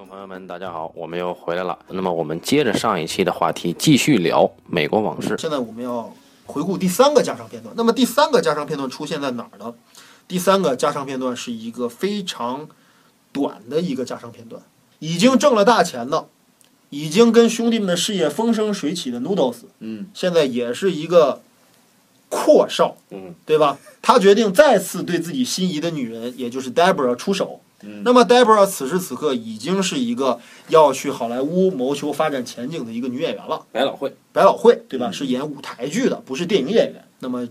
众朋友们，大家好，我们又回来了。那么我们接着上一期的话题，继续聊美国往事。现在我们要回顾第三个加长片段。那么第三个加长片段出现在哪儿呢？第三个加长片段是一个非常短的一个加长片段，已经挣了大钱的，已经跟兄弟们的事业风生水起的 Noodles，嗯，现在也是一个阔少，嗯，对吧？他决定再次对自己心仪的女人，也就是 Deborah 出手。嗯那么 Deborah 此时此刻已经是一个要去好莱坞谋求发展前景的一个女演员了。百老汇，百老汇，对吧？嗯是演舞台剧的，不是电影演员。那么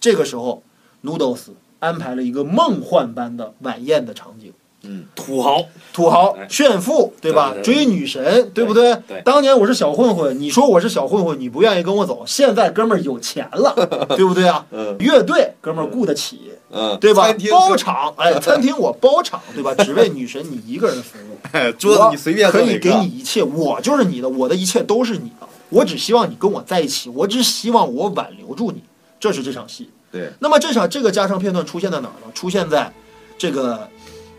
这个时候，Noodles 安排了一个梦幻般的晚宴的场景，嗯，土豪，土豪哎炫富，对吧？对对对追女神，对不对？对当年我是小混混，你说我是小混混，你不愿意跟我走，现在哥们儿有钱了，对不对啊？嗯乐队哥们儿雇得起，嗯，对吧？包场，哎，餐厅我包场，对吧？只为女神你一个人服务。哎桌子你随便可以给你一切，我就是你的，我的一切都是你的。我只希望你跟我在一起，我只希望我挽留住你。这是这场戏。对，那么这场这个加长片段出现在哪儿呢？出现在这个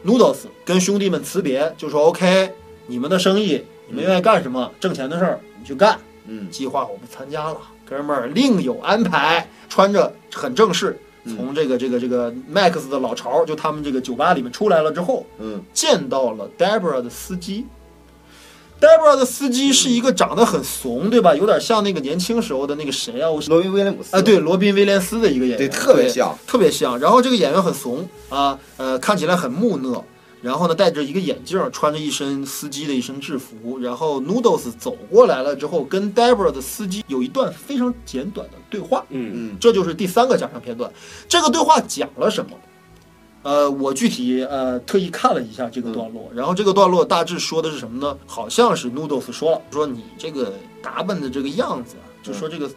Noodles 跟兄弟们辞别，就说 OK，你们的生意，你们愿意干什么，挣钱的事儿你去干。嗯计划我不参加了，哥们儿另有安排，穿着很正式，嗯从这个这个这个 Max 的老巢，就他们这个酒吧里面出来了之后，嗯见到了 Deborah 的司机。Deborah 的司机是一个长得很怂，对吧？有点像那个年轻时候的那个谁啊？我是罗宾威廉姆斯啊，对，罗宾威廉斯的一个演员，对特别像特别像。然后这个演员很怂啊，呃，看起来很木讷，然后呢戴着一个眼镜，穿着一身司机的一身制服。然后 Noodles 走过来了之后，跟 Deborah 的司机有一段非常简短的对话。嗯，嗯这就是第三个加长片段。这个对话讲了什么？呃，我具体呃特意看了一下这个段落，然后这个段落大致说的是什么呢？好像是 Noodles 说了，说你这个打扮的这个样子啊，就说这个、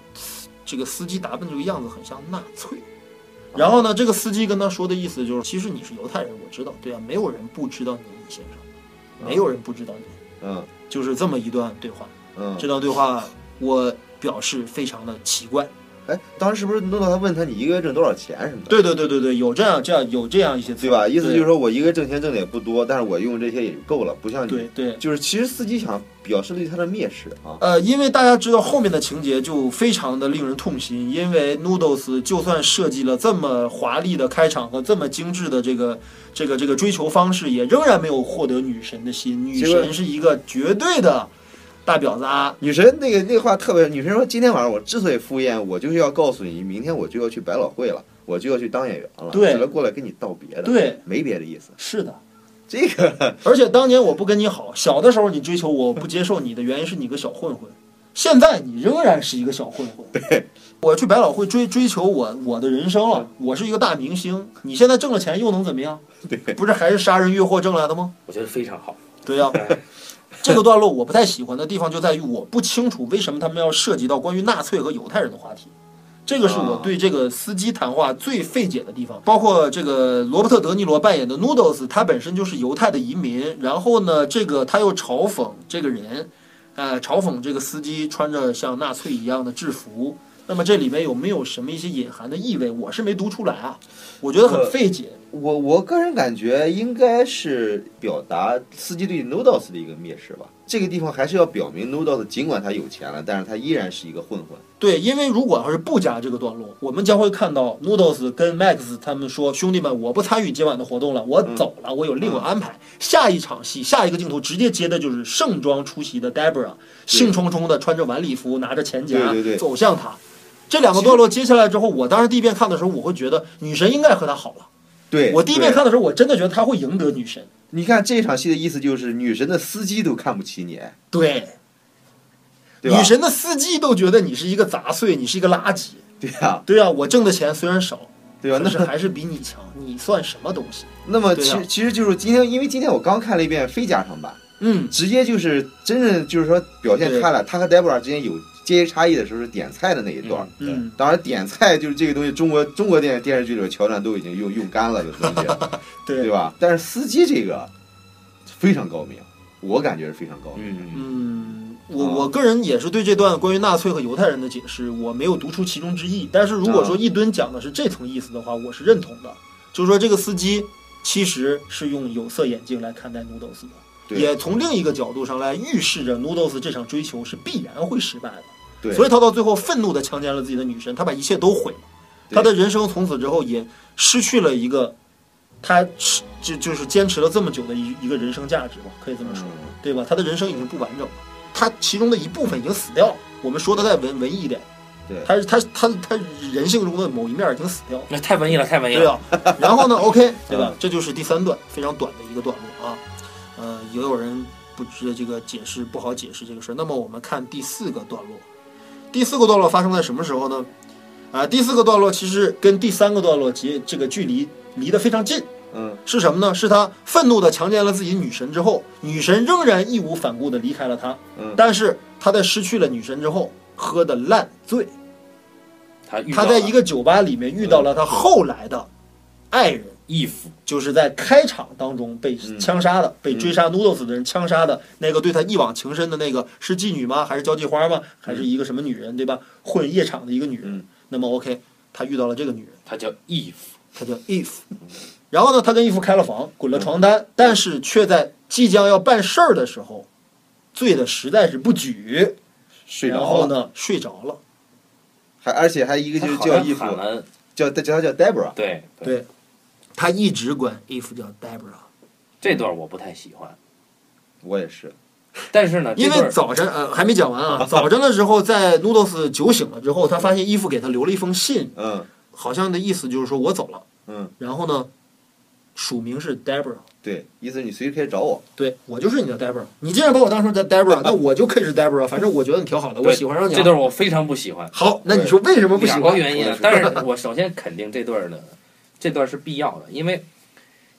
这个司机打扮这个样子很像纳粹。然后呢，这个司机跟他说的意思就是，其实你是犹太人，我知道，对啊，没有人不知道你李先生，没有人不知道你，嗯就是这么一段对话。嗯这，段对话我表示非常的奇怪。哎，当时是不是弄到他问他你一个月挣多少钱什么的？对对对对对，有这样这样有这样一些对吧？意思就是说，我一个月挣钱挣的也不多，但是我用这些也就够了，不像你。对对。就是其实司机想表示对他的蔑视啊。呃，因为大家知道后面的情节就非常的令人痛心，因为 Noodles 就算设计了这么华丽的开场和这么精致的这个这个这个追求方式，也仍然没有获得女神的心。女神是一个绝对的大婊子啊！女神那个那个话特别，女神说今天晚上我之所以赴宴，我就是要告诉你，明天我就要去百老汇了，我就要去当演员了，对是来过来跟你道别的，，对，没别的意思。是的。这个 而且当年我不跟你好，小的时候你追求我，我不接受你的原因是你个小混混。现在你仍然是一个小混混。对，我去百老汇追追求我我的人生了，我是一个大明星。你现在挣了钱又能怎么样？对，不是还是杀人越货挣来的吗？我觉得非常好。对呀、这个段落我不太喜欢的地方就在于我不清楚为什么他们要涉及到关于纳粹和犹太人的话题。这个是我对这个司机谈话最费解的地方，包括这个罗伯特·德尼罗扮演的 Noodles，他本身就是犹太的移民，然后呢，这个他又嘲讽这个人，呃，嘲讽这个司机穿着像纳粹一样的制服。那么这里面有没有什么一些隐含的意味？我是没读出来啊，我觉得很费解。我我个人感觉应该是表达司机对 Noodles 的一个蔑视吧。这个地方还是要表明 Noodles 尽管他有钱了，但是他依然是一个混混。对，因为如果要是不加这个段落，我们将会看到 Noodles 跟 Max 他们说：“兄弟们，我不参与今晚的活动了，我走了，我有另有安排。下一场戏，下一个镜头直接接的就是盛装出席的 Deborah，兴冲冲的穿着晚礼服，拿着钱夹对对对走向他。这两个段落接下来之后，我当时第一遍看的时候，我会觉得女神应该和他好了。对我第一遍看的时候，我真的觉得他会赢得女神。你看这场戏的意思就是女神的司机都看不起你，对，对吧？女神的司机都觉得你是一个杂碎，你是一个垃圾。对呀、对啊，我挣的钱虽然少，对吧？那但是还是比你强，你算什么东西？那么对其实其实就是今天，因为今天我刚看了一遍非加长版，嗯，直接就是真正就是说表现开了，他和 Deborah 之间有阶级差异的时候是点菜的那一段。嗯嗯当然点菜就是这个东西，中国中国电电视剧里的桥段都已经用用干了，有东西，对对吧？但是司机这个非常高明，我感觉是非常高明。嗯，嗯，我啊我个人也是对这段关于纳粹和犹太人的解释，我没有读出其中之意。但是如果说啊一吨讲的是这层意思的话，我是认同的。就是说这个司机其实是用有色眼镜来看待 Noodles 的。对也从另一个角度上来预示着 Noodles 这场追求是必然会失败的。对，所以他到最后愤怒地强奸了自己的女神，他把一切都毁了，他的人生从此之后也失去了一个他是就就是坚持了这么久的一一个人生价值吧，可以这么说，嗯对吧？他的人生已经不完整了，他其中的一部分已经死掉了。我们说的再文文艺一点，对他他他他人性中的某一面已经死掉了。那太文艺了，太文艺对了。啊，然后呢？OK，对吧嗯？这就是第三段非常短的一个段落啊。呃，也有人不知这个解释不好解释这个事儿。那么我们看第四个段落，第四个段落发生在什么时候呢？啊，第四个段落其实跟第三个段落结这个距离离得非常近，嗯是什么呢？是他愤怒地强奸了自己女神之后，女神仍然义无反顾地离开了他，嗯但是他在失去了女神之后喝的烂醉，他他在一个酒吧里面遇到了他后来的爱人。义父，就是在开场当中被嗯枪杀的、被追杀 Noodles 的人枪杀的那个对他一往情深的那个是妓女吗？还是交际花吗？还是一个什么女人，对吧？混夜场的一个女人。嗯那么 OK，他遇到了这个女人，她叫 If，。她叫 If。然后呢，他跟 Eve 开了房，滚了床单，但是却在即将要办事儿的时候，醉的实在是不举，睡着了，然后呢睡着了。还而且还一个就是叫衣服喊，了，叫叫他叫 Debra，对对，他一直管 Eve 叫 Debra。这段我不太喜欢，我也是，但是呢，因为早晨呃还没讲完啊，早晨的时候在 Noodles 酒醒了之后，他发现伊芙给他留了一封信，嗯。好像的意思就是说我走了，嗯，然后呢，署名是 Debra，对，意思你随时可以找我，对我就是你的 Debra，你既然把我当成 Debra，那我就可以是 Debra，反正我觉得你挺好的，我喜欢上你了。这段我非常不喜欢，好，那你说为什么不喜两个欢？原因啊。但是我首先肯定这段的，这段是必要的，因为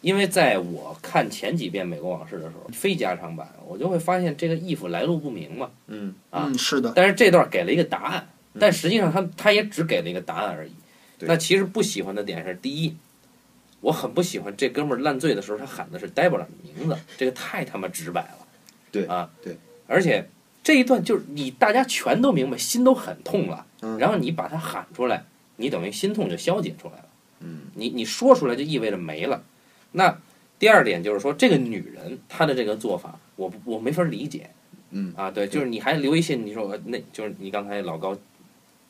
因为在我看前几遍《美国往事》的时候，非加长版，我就会发现这个 if 来路不明嘛。嗯啊嗯，是的，但是这段给了一个答案，嗯但实际上他他也只给了一个答案而已。对那其实不喜欢的点是，第一，我很不喜欢这哥们儿烂醉的时候他喊的是 Debra 的名字，这个太他妈直白了。对啊，对，而且这一段就是你大家全都明白，心都很痛了，嗯然后你把它喊出来，你等于心痛就消解出来了。嗯你你说出来就意味着没了。那第二点就是说，这个女人她的这个做法，我不我没法理解。嗯啊，对，就是你还留一些，你说那就是你刚才老高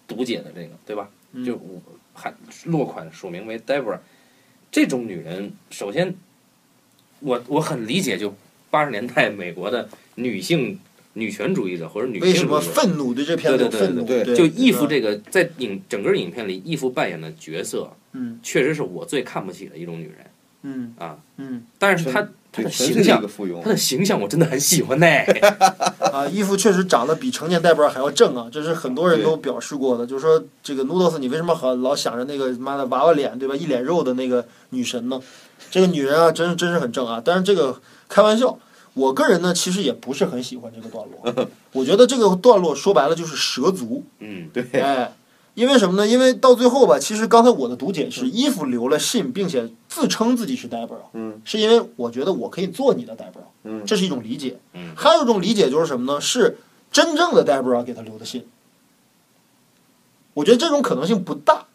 读解的这个，对吧？嗯就我还落款署名为 Debra，这种女人，首先我我很理解，就八十年代美国的女性女权主义者或者女为什么性主义者，愤怒对这片子有愤怒？对对就义父这个在影整个影片里，义父扮演的角色，嗯确实是我最看不起的一种女人嗯啊。嗯但是她她，的形象她，的形象我真的很喜欢呢。啊，义父确实长得比成年代表还要正啊，这是很多人都表示过的，就是说这个 Noodles 你为什么好老想着那个妈的娃娃脸对吧，一脸肉的那个女神呢？这个女人啊，真是真是很正啊。但是这个开玩笑，我个人呢其实也不是很喜欢这个段落，我觉得这个段落说白了就是蛇足，嗯，对，哎，因为什么呢？因为到最后吧，其实刚才我的读解是，衣服留了信，并且自称自己是 Debra，嗯是因为我觉得我可以做你的 Debra，嗯这是一种理解。嗯还有一种理解就是什么呢？是真正的 Debra 给他留的信。我觉得这种可能性不大，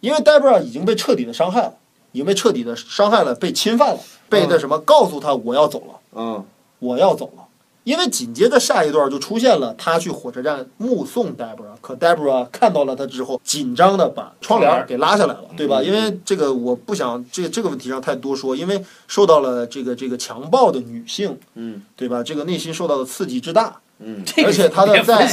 因为 Debra 已经被彻底的伤害了，已经被彻底的伤害了，被侵犯了，被那什么告诉他我要走了。嗯我要走了。因为紧接着下一段就出现了他去火车站目送 Debra，可 Debra 看到了他之后，紧张的把窗帘给拉下来了，对吧？因为这个我不想这这个问题上太多说，因为受到了这个这个强暴的女性，嗯对吧？这个内心受到的刺激之大，嗯而且他的在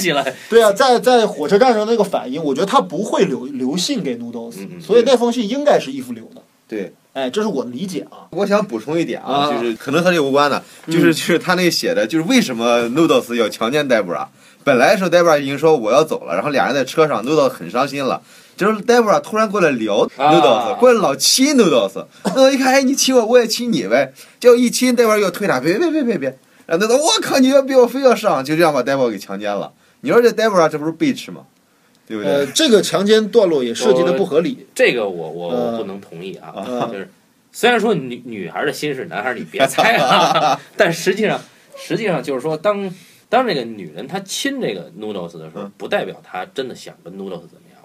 对啊，在在火车站上那个反应，我觉得他不会留留信给 Noodles，、所以那封信应该是义父留的。对。哎，这是我的理解啊。我想补充一点啊，啊就是可能和这个无关的，就是就是他那个写的，就是为什么 Noodles 要强奸 Debra。本来说 Debra 已经说我要走了，然后俩人在车上，Noodles 很伤心了。就是 Debra 突然过来聊 Noodles，、过来老亲 Noodles，Noodles 一看，哎，你亲我，我也亲你呗。结果一亲，Debra 又推他，别别别别别。然后 Noodles，我靠，你要逼我非要上，就这样把 Debra 给强奸了。你说这 Debra 这不是 bitch 吗？对不呃，这个强奸段落也涉及的不合理。这个我我呃我不能同意啊，呃就是虽然说女女孩的心是男孩，你别猜啊，但实际上实际上就是说，当当这个女人她亲这个 Noodles 的时候嗯，不代表她真的想跟 Noodles。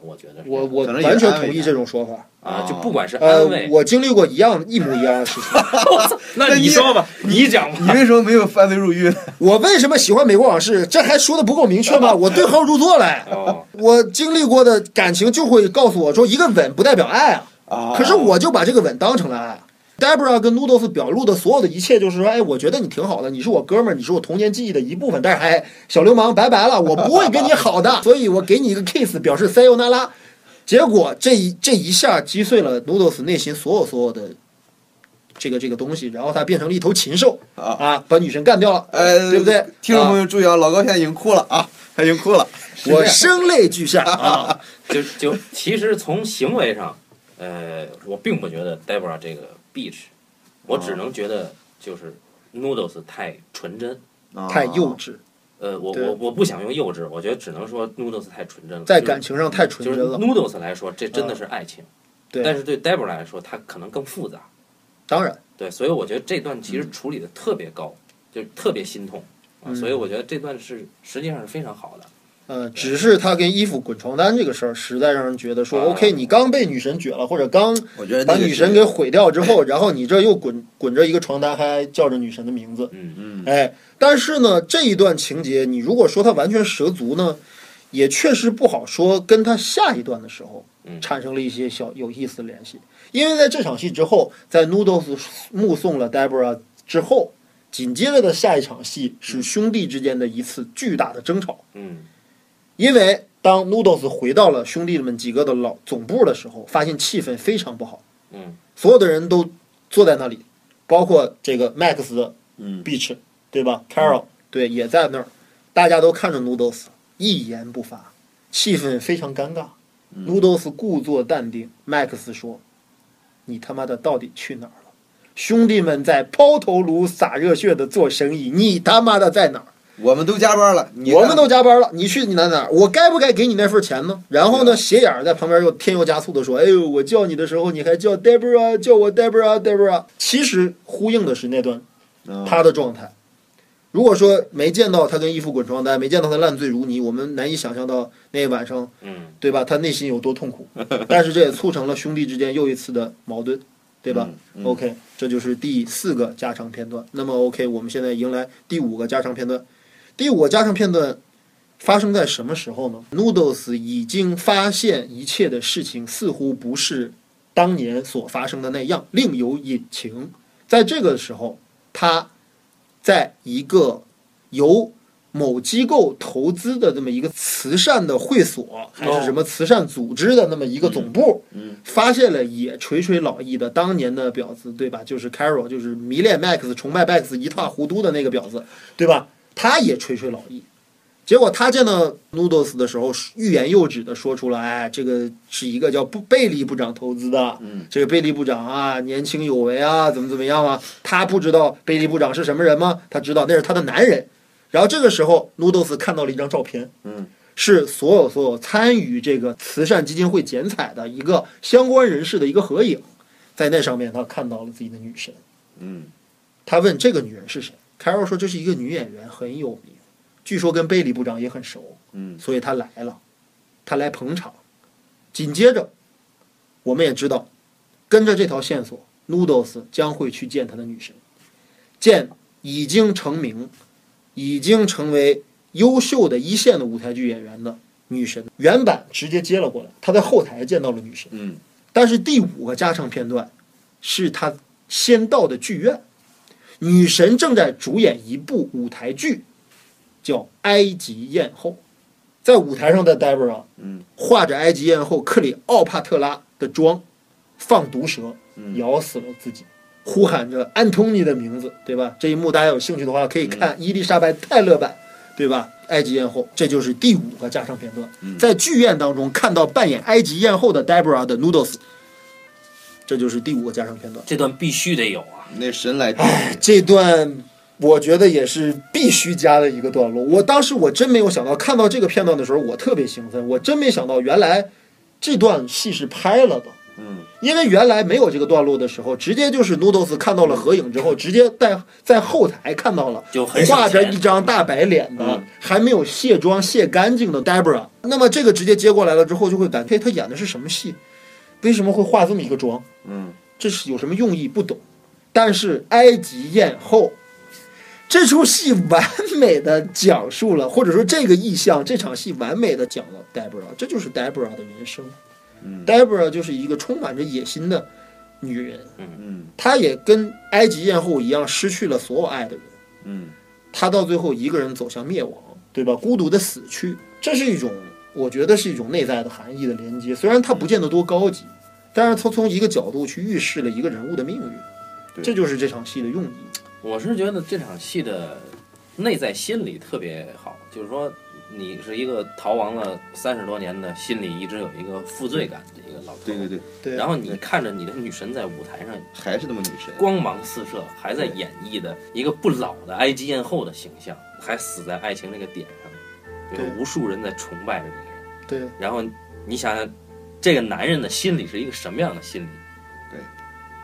我觉得我我可能完全同意这种说法。啊，哦就不管是呃安慰，，我经历过一样一模一样的事情。那你说吧，你讲吧。你为什么没有犯罪入狱呢？我为什么喜欢美国往事？这还说的不够明确吗？我对号入座嘞。哦，我经历过的感情就会告诉我说，一个吻不代表爱啊。啊可是我就把这个吻当成了爱。Debra 跟 Noodles 表露的所有的一切，就是说，哎，我觉得你挺好的，你是我哥们儿，你是我童年记忆的一部分。但是，哎，小流氓，拜拜了，我不会跟你好的，所以我给你一个 kiss，表示 say 那拉。结果这一这一下击碎了 Noodles 内心所有所有的这个这个东西，然后他变成了一头禽兽啊啊，把女神干掉了，呃，对不对？听众朋啊友注意啊，老高现在已经哭了啊，他已经哭了。我声泪俱下啊。就就其实从行为上，呃，我并不觉得 Debra 这个 bitch，我只能觉得就是 Noodles 太纯真。太幼稚，呃，我我我不想用幼稚，我觉得只能说 Noodles 太纯真了。在感情上太纯就是真了。Noodles 来说，这真的是爱情。对但是对 Debra 来说，它可能更复杂。当然，对，所以我觉得这段其实处理的特别高，就是特别心痛啊，嗯所以我觉得这段是实际上是非常好的。呃，只是他跟衣服滚床单这个事儿，实在让人觉得说啊，OK，你刚被女神撅了，或者刚把女神给毁掉之后，然后你这又滚滚着一个床单，还叫着女神的名字，嗯嗯。哎，但是呢，这一段情节，你如果说他完全蛇足呢，也确实不好说跟他下一段的时候嗯。产生了一些小有意思的联系，因为在这场戏之后，在 Noodles 目送了 Debra 之后，紧接着的下一场戏是兄弟之间的一次巨大的争吵。嗯因为当 Noodles 回到了兄弟们几个的老总部的时候，发现气氛非常不好，嗯所有的人都坐在那里，包括这个 Max 的嗯 Beach，对吧？Carol 对也在那儿，大家都看着 Noodles，一言不发，气氛非常尴尬。Noodles 故作淡定，Max 说：“你他妈的到底去哪儿了？兄弟们在抛头颅洒热血的做生意，你他妈的在哪儿？”我们都加班了，你我们都加班了，你去你哪哪儿？我该不该给你那份钱呢？然后呢，斜眼儿在旁边又添油加醋的说：“哎呦，我叫你的时候你还叫 Debra，叫我 Debra Debra。”其实呼应的是那段嗯他的状态。如果说没见到他跟义父滚床单，没见到他烂醉如泥，我们难以想象到那一晚上，嗯对吧？他内心有多痛苦。但是这也促成了兄弟之间又一次的矛盾，对吧？嗯嗯 OK，这就是第四个加长片段。那么 OK，我们现在迎来第五个加长片段。第五个加上片段发生在什么时候呢？Noodles 已经发现一切的事情似乎不是当年所发生的那样，另有隐情。在这个时候，他在一个由某机构投资的这么一个慈善的会所，还是什么慈善组织的那么一个总部，嗯发现了也垂垂老矣的当年的婊子，对吧？就是 Carol，就是迷恋 Max、崇拜 Max 一塌糊涂的那个婊子，对吧？他也垂垂老矣。结果他见到 Noodles 的时候，欲言又止的说出了：“哎，这个是一个叫布贝利部长投资的，嗯这个贝利部长啊，年轻有为啊，怎么怎么样啊？他不知道贝利部长是什么人吗？他知道那是他的男人。然后这个时候，Noodles 看到了一张照片，嗯是所有所有参与这个慈善基金会剪彩的一个相关人士的一个合影，在那上面他看到了自己的女神。嗯他问这个女人是谁，Carol 说这是一个女演员，很有名，据说跟贝利部长也很熟，嗯所以她来了，她来捧场。紧接着，我们也知道，跟着这条线索，Noodles 将会去见他的女神，见已经成名、已经成为优秀的一线的舞台剧演员的女神。原版直接接了过来，他在后台见到了女神。嗯但是第五个加长片段是他先到的剧院，女神正在主演一部舞台剧，叫《埃及艳后》。在舞台上的 Debra 嗯画着埃及艳后克里奥帕特拉的妆，放毒蛇嗯咬死了自己，呼喊着安东尼的名字，对吧？这一幕大家有兴趣的话可以看伊丽莎白泰勒版，对吧？埃及艳后，这就是第五个加长片段，在剧院当中看到扮演埃及艳后的 Debra 的 Noodles，这就是第五个加长片段。这段必须得有啊。那神来之哎，这段我觉得也是必须加的一个段落。我当时我真没有想到，看到这个片段的时候，我特别兴奋，我真没想到原来这段戏是拍了的。嗯因为原来没有这个段落的时候，直接就是 Noodles 看到了合影之后，直接在在后台看到了就很画着一张大白脸的、嗯还没有卸妆卸干净的 Debra。那么这个直接接过来了之后，就会感觉他演的是什么戏？为什么会化这么一个妆？嗯这是有什么用意？不懂。但是埃及艳后这出戏完美的讲述了，或者说这个意象，这场戏完美的讲了 Deborah，这就是 Deborah 的人生。嗯。Debra 就是一个充满着野心的女人，嗯。她也跟埃及艳后一样失去了所有爱的人，嗯。她到最后一个人走向灭亡，对吧？孤独的死去，这是一种我觉得是一种内在的含义的连接，虽然它不见得多高级，但是它从一个角度去预示了一个人物的命运，对这就是这场戏的用意。我是觉得这场戏的内在心理特别好，就是说你是一个逃亡了三十多年的，心里一直有一个负罪感的一个老头。对对对，对，然后你看着你的女神在舞台上还是那么女神。光芒四射，还在演绎的一个不老的埃及艳后的形象，还死在爱情那个点上，有对无数人在崇拜着这个人。对，然后你想想，这个男人的心理是一个什么样的心理？对，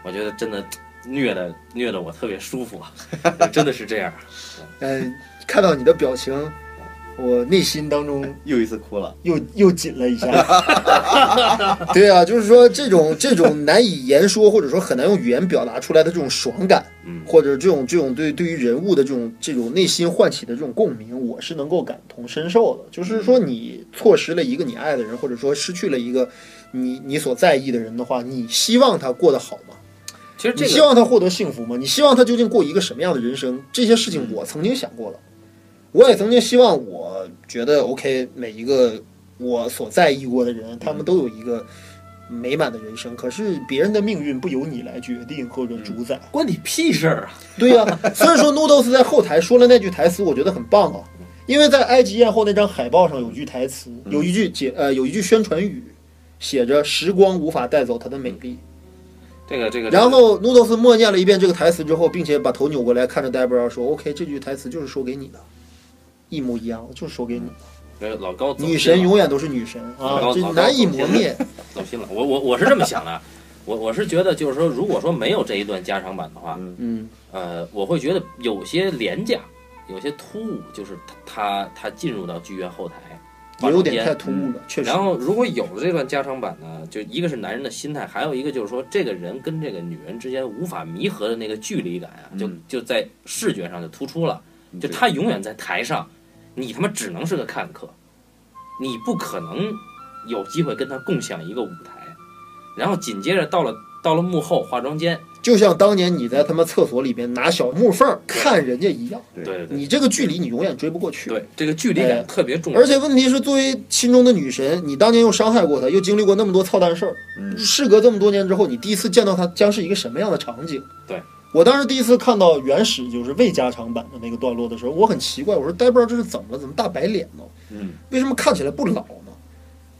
我觉得真的虐的虐的我特别舒服啊，真的是这样。嗯，看到你的表情，我内心当中又一次哭了。又又紧了一下。对啊，就是说这种这种难以言说，或者说很难用语言表达出来的这种爽感，嗯，或者这种这种对对于人物的这种这种内心唤起的这种共鸣，我是能够感同身受的。就是说，你错失了一个你爱的人，或者说失去了一个你你所在意的人的话，你希望他过得好吗？其实这你希望他获得幸福吗？你希望他究竟过一个什么样的人生？这些事情我曾经想过了，我也曾经希望，我觉得 OK，每一个我所在意过的人，他们都有一个美满的人生。可是别人的命运不由你来决定或者主宰。关你屁事儿啊！对呀、所以说 Noodles 在后台说了那句台词，我觉得很棒啊。因为在埃及艳后那张海报上有句台词，有一句解呃有一句宣传语，写着“时光无法带走她的美丽”。这个这个，然后 Noodles 默念了一遍这个台词之后，并且把头扭过来看着 Debra 说：“OK，这句台词就是说给你的，一模一样，就是说给你的。这个老高女神永远都是女神啊难以磨灭。走心了。我我我是这么想的，我我是觉得就是说，如果说没有这一段加长版的话，嗯嗯，呃，我会觉得有些廉价，有些突兀，就是他他他进入到剧院后台，有点太。突兀了，确实。然后，如果有了这段加长版呢，就一个是男人的心态，还有一个就是说，这个人跟这个女人之间无法弥合的那个距离感啊，就嗯就在视觉上就突出了。就他永远在台上，你他妈只能是个看客，你不可能有机会跟他共享一个舞台。然后紧接着到了到了幕后化妆间，就像当年你在他妈厕所里边拿小木缝看人家一样，对对对对你这个距离你永远追不过去。对，这个距离哎感特别重要。而且问题是，作为心中的女神，你当年又伤害过她，又经历过那么多操蛋事儿，嗯事隔这么多年之后，你第一次见到她将是一个什么样的场景？对我当时第一次看到原始就是未加长版的那个段落的时候，我很奇怪，我说呆不知道这是怎么了，怎么大白脸呢？嗯为什么看起来不老呢？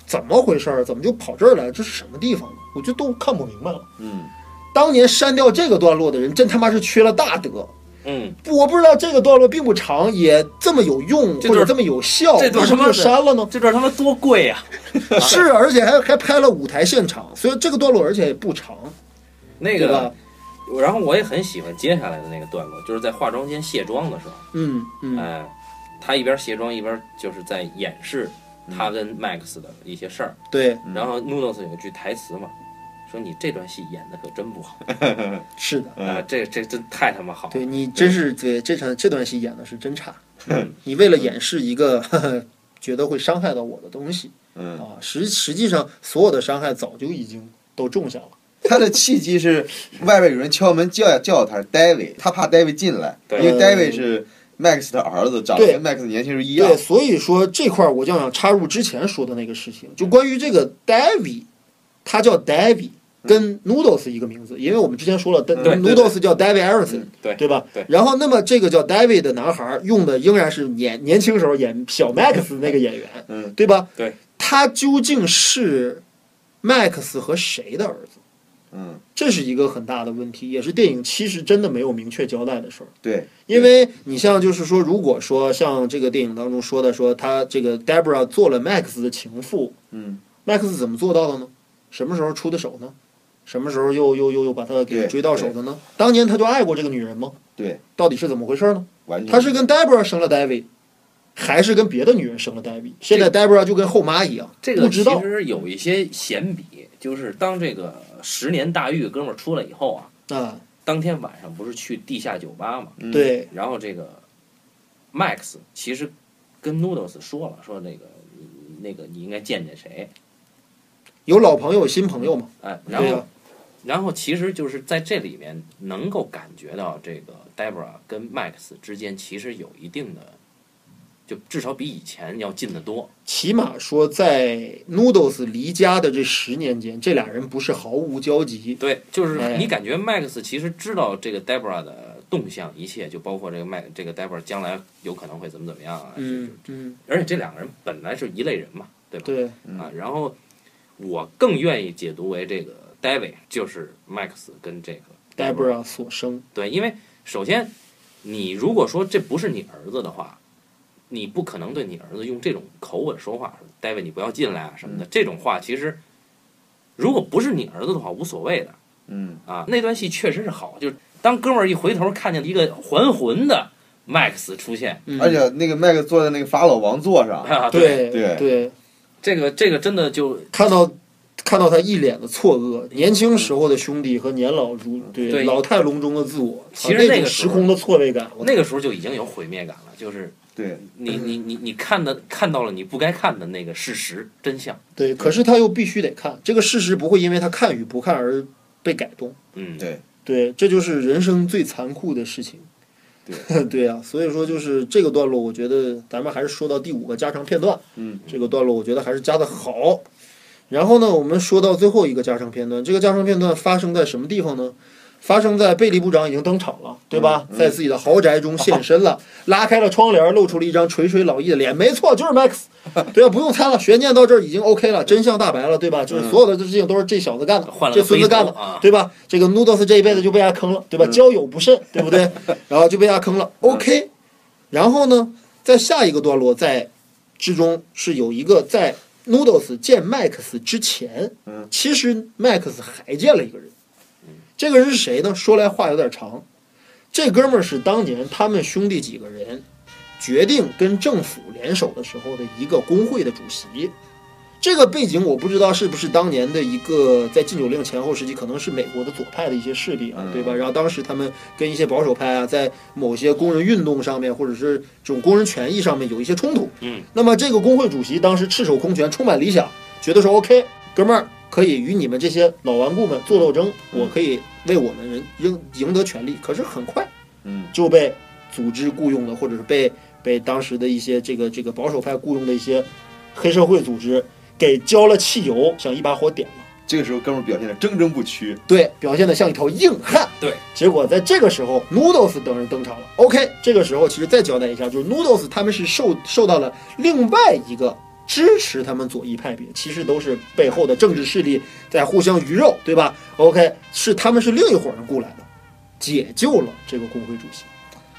怎么回事儿？怎么就跑这儿来？这是什么地方呢？我就都看不明白了。嗯当年删掉这个段落的人，真他妈是缺了大德。嗯，我不知道这个段落并不长，也这么有用或者这么有效，这段为什么他妈就删了呢？这段他妈多贵呀、是，而且还还拍了舞台现场，所以这个段落而且也不长，那个，？然后我也很喜欢接下来的那个段落，就是在化妆间卸妆的时候，嗯嗯，哎、他一边卸妆一边就是在掩饰他跟 Max 的一些事儿。对，嗯然后 Noodles 有句台词嘛，说你这段戏演的可真不好 是的，嗯啊、这这真太他妈好了。对你真是对这场这段戏演的是真差，你为了掩饰一个呵 呵觉得会伤害到我的东西嗯，啊，实实际上所有的伤害早就已经都种下了。他的契机是外边有人敲门叫叫他 David，他怕 David 进来，因为 David 是 Max 的儿子，长得跟 Max 年轻时候一样对，。所以说这块儿我就想插入之前说的那个事情，就关于这个 David，他叫 David，跟 Noodles 一个名字，因为我们之前说了 Noodles 叫 David Aaronson，对对吧？对然后那么这个叫 David 的男孩儿用的仍然是年年轻时候演小 Max 那个演员，嗯对吧？对，他究竟是 Max 和谁的儿子？嗯，这是一个很大的问题，也是电影其实真的没有明确交代的事儿。对，因为你像就是说，如果说像这个电影当中说的，说他这个 Debra 做了 Max 的情妇嗯，Max 怎么做到的呢？什么时候出的手呢？什么时候又又又又把他给追到手的呢？当年他就爱过这个女人吗？对，到底是怎么回事呢？完他是跟 Deborah 生了 David，还是跟别的女人生了 David？现在 Deborah 就跟后妈一样，这个其不知道。实有一些闲笔，就是当这个十年大狱哥们儿出来以后啊，啊，当天晚上不是去地下酒吧嘛，嗯对，然后这个 Max 其实跟 Noodles 说了，说那个那个你应该见见谁，有老朋友有新朋友嘛？哎，然后、然后其实就是在这里面能够感觉到这个 Debra 跟 Max 之间其实有一定的，就至少比以前要近得多。起码说在 Noodles 离家的这十年间，这俩人不是毫无交集。对，就是哎你感觉 Max 其实知道这个 Debra 的动向，一切就包括这个 Max 这个 Debra 将来有可能会怎么怎么样啊。嗯嗯，而且这两个人本来是一类人嘛，对吧？对，啊，然后我更愿意解读为这个 David 就是 Max 跟这个 Deborah 所生。对，因为首先你如果说这不是你儿子的话，你不可能对你儿子用这种口吻说话，David 你不要进来啊什么的，这种话其实如果不是你儿子的话无所谓的嗯，啊。那段戏确实是好，就是当哥们儿一回头看见一个还魂的 Max 出现，嗯。而且那个 Max 坐在那个法老王座上，啊，对对。对，这个这个真的就看到看到他一脸的错愕，年轻时候的兄弟和年老如对对。老态龙钟的自我，其实啊那个时空的错位感，那个时候就已经有毁灭感了，就是对，你你你你看的看到了你不该看的那个事实真相，对，可是他又必须得看，这个事实不会因为他看与不看而被改动。嗯，对。对，这就是人生最残酷的事情。对。对啊，所以说就是这个段落，我觉得咱们还是说到第五个加长片段，嗯，这个段落我觉得还是加的好。然后呢，我们说到最后一个加成片段，这个加成片段发生在什么地方呢？发生在贝利部长已经登场了，对吧？嗯嗯在自己的豪宅中现身了，拉开了窗帘，露出了一张垂垂老矣的脸。没错，就是 Max，对啊，不用猜了，悬念到这儿已经 OK 了，真相大白了，对吧？就是所有的事情都是这小子干的，这换了个孙子干的啊，对吧？这个 Noodles 这一辈子就被他坑了，对吧？交友不慎，对不对？然后就被他坑了。OK，然后呢，在下一个段落在之中是有一个在 Noodles 见 Max 之前，嗯，其实 Max 还见了一个人，这个人是谁呢？说来话有点长，这哥们儿是当年他们兄弟几个人决定跟政府联手的时候的一个工会的主席。这个背景我不知道是不是当年的一个在禁酒令前后时期，可能是美国的左派的一些势力啊，嗯对吧？然后当时他们跟一些保守派啊，在某些工人运动上面，或者是这种工人权益上面有一些冲突。嗯，那么这个工会主席当时赤手空拳，充满理想，觉得说 OK，哥们儿可以与你们这些老顽固们做斗争，我可以为我们人赢赢得权利。可是很快嗯，就被组织雇佣了，或者是被被当时的一些这个这个保守派雇佣的一些黑社会组织给浇了汽油，想一把火点了。这个时候哥们儿表现的铮铮不屈，对，表现的像一条硬汉。对，结果在这个时候，Noodles 等人登场了。OK，这个时候其实再交代一下，就是 Noodles 他们是受受到了另外一个支持他们左翼派别，其实都是背后的政治势力在互相鱼肉，对吧？OK，是他们是另一伙人雇来的，解救了这个工会主席。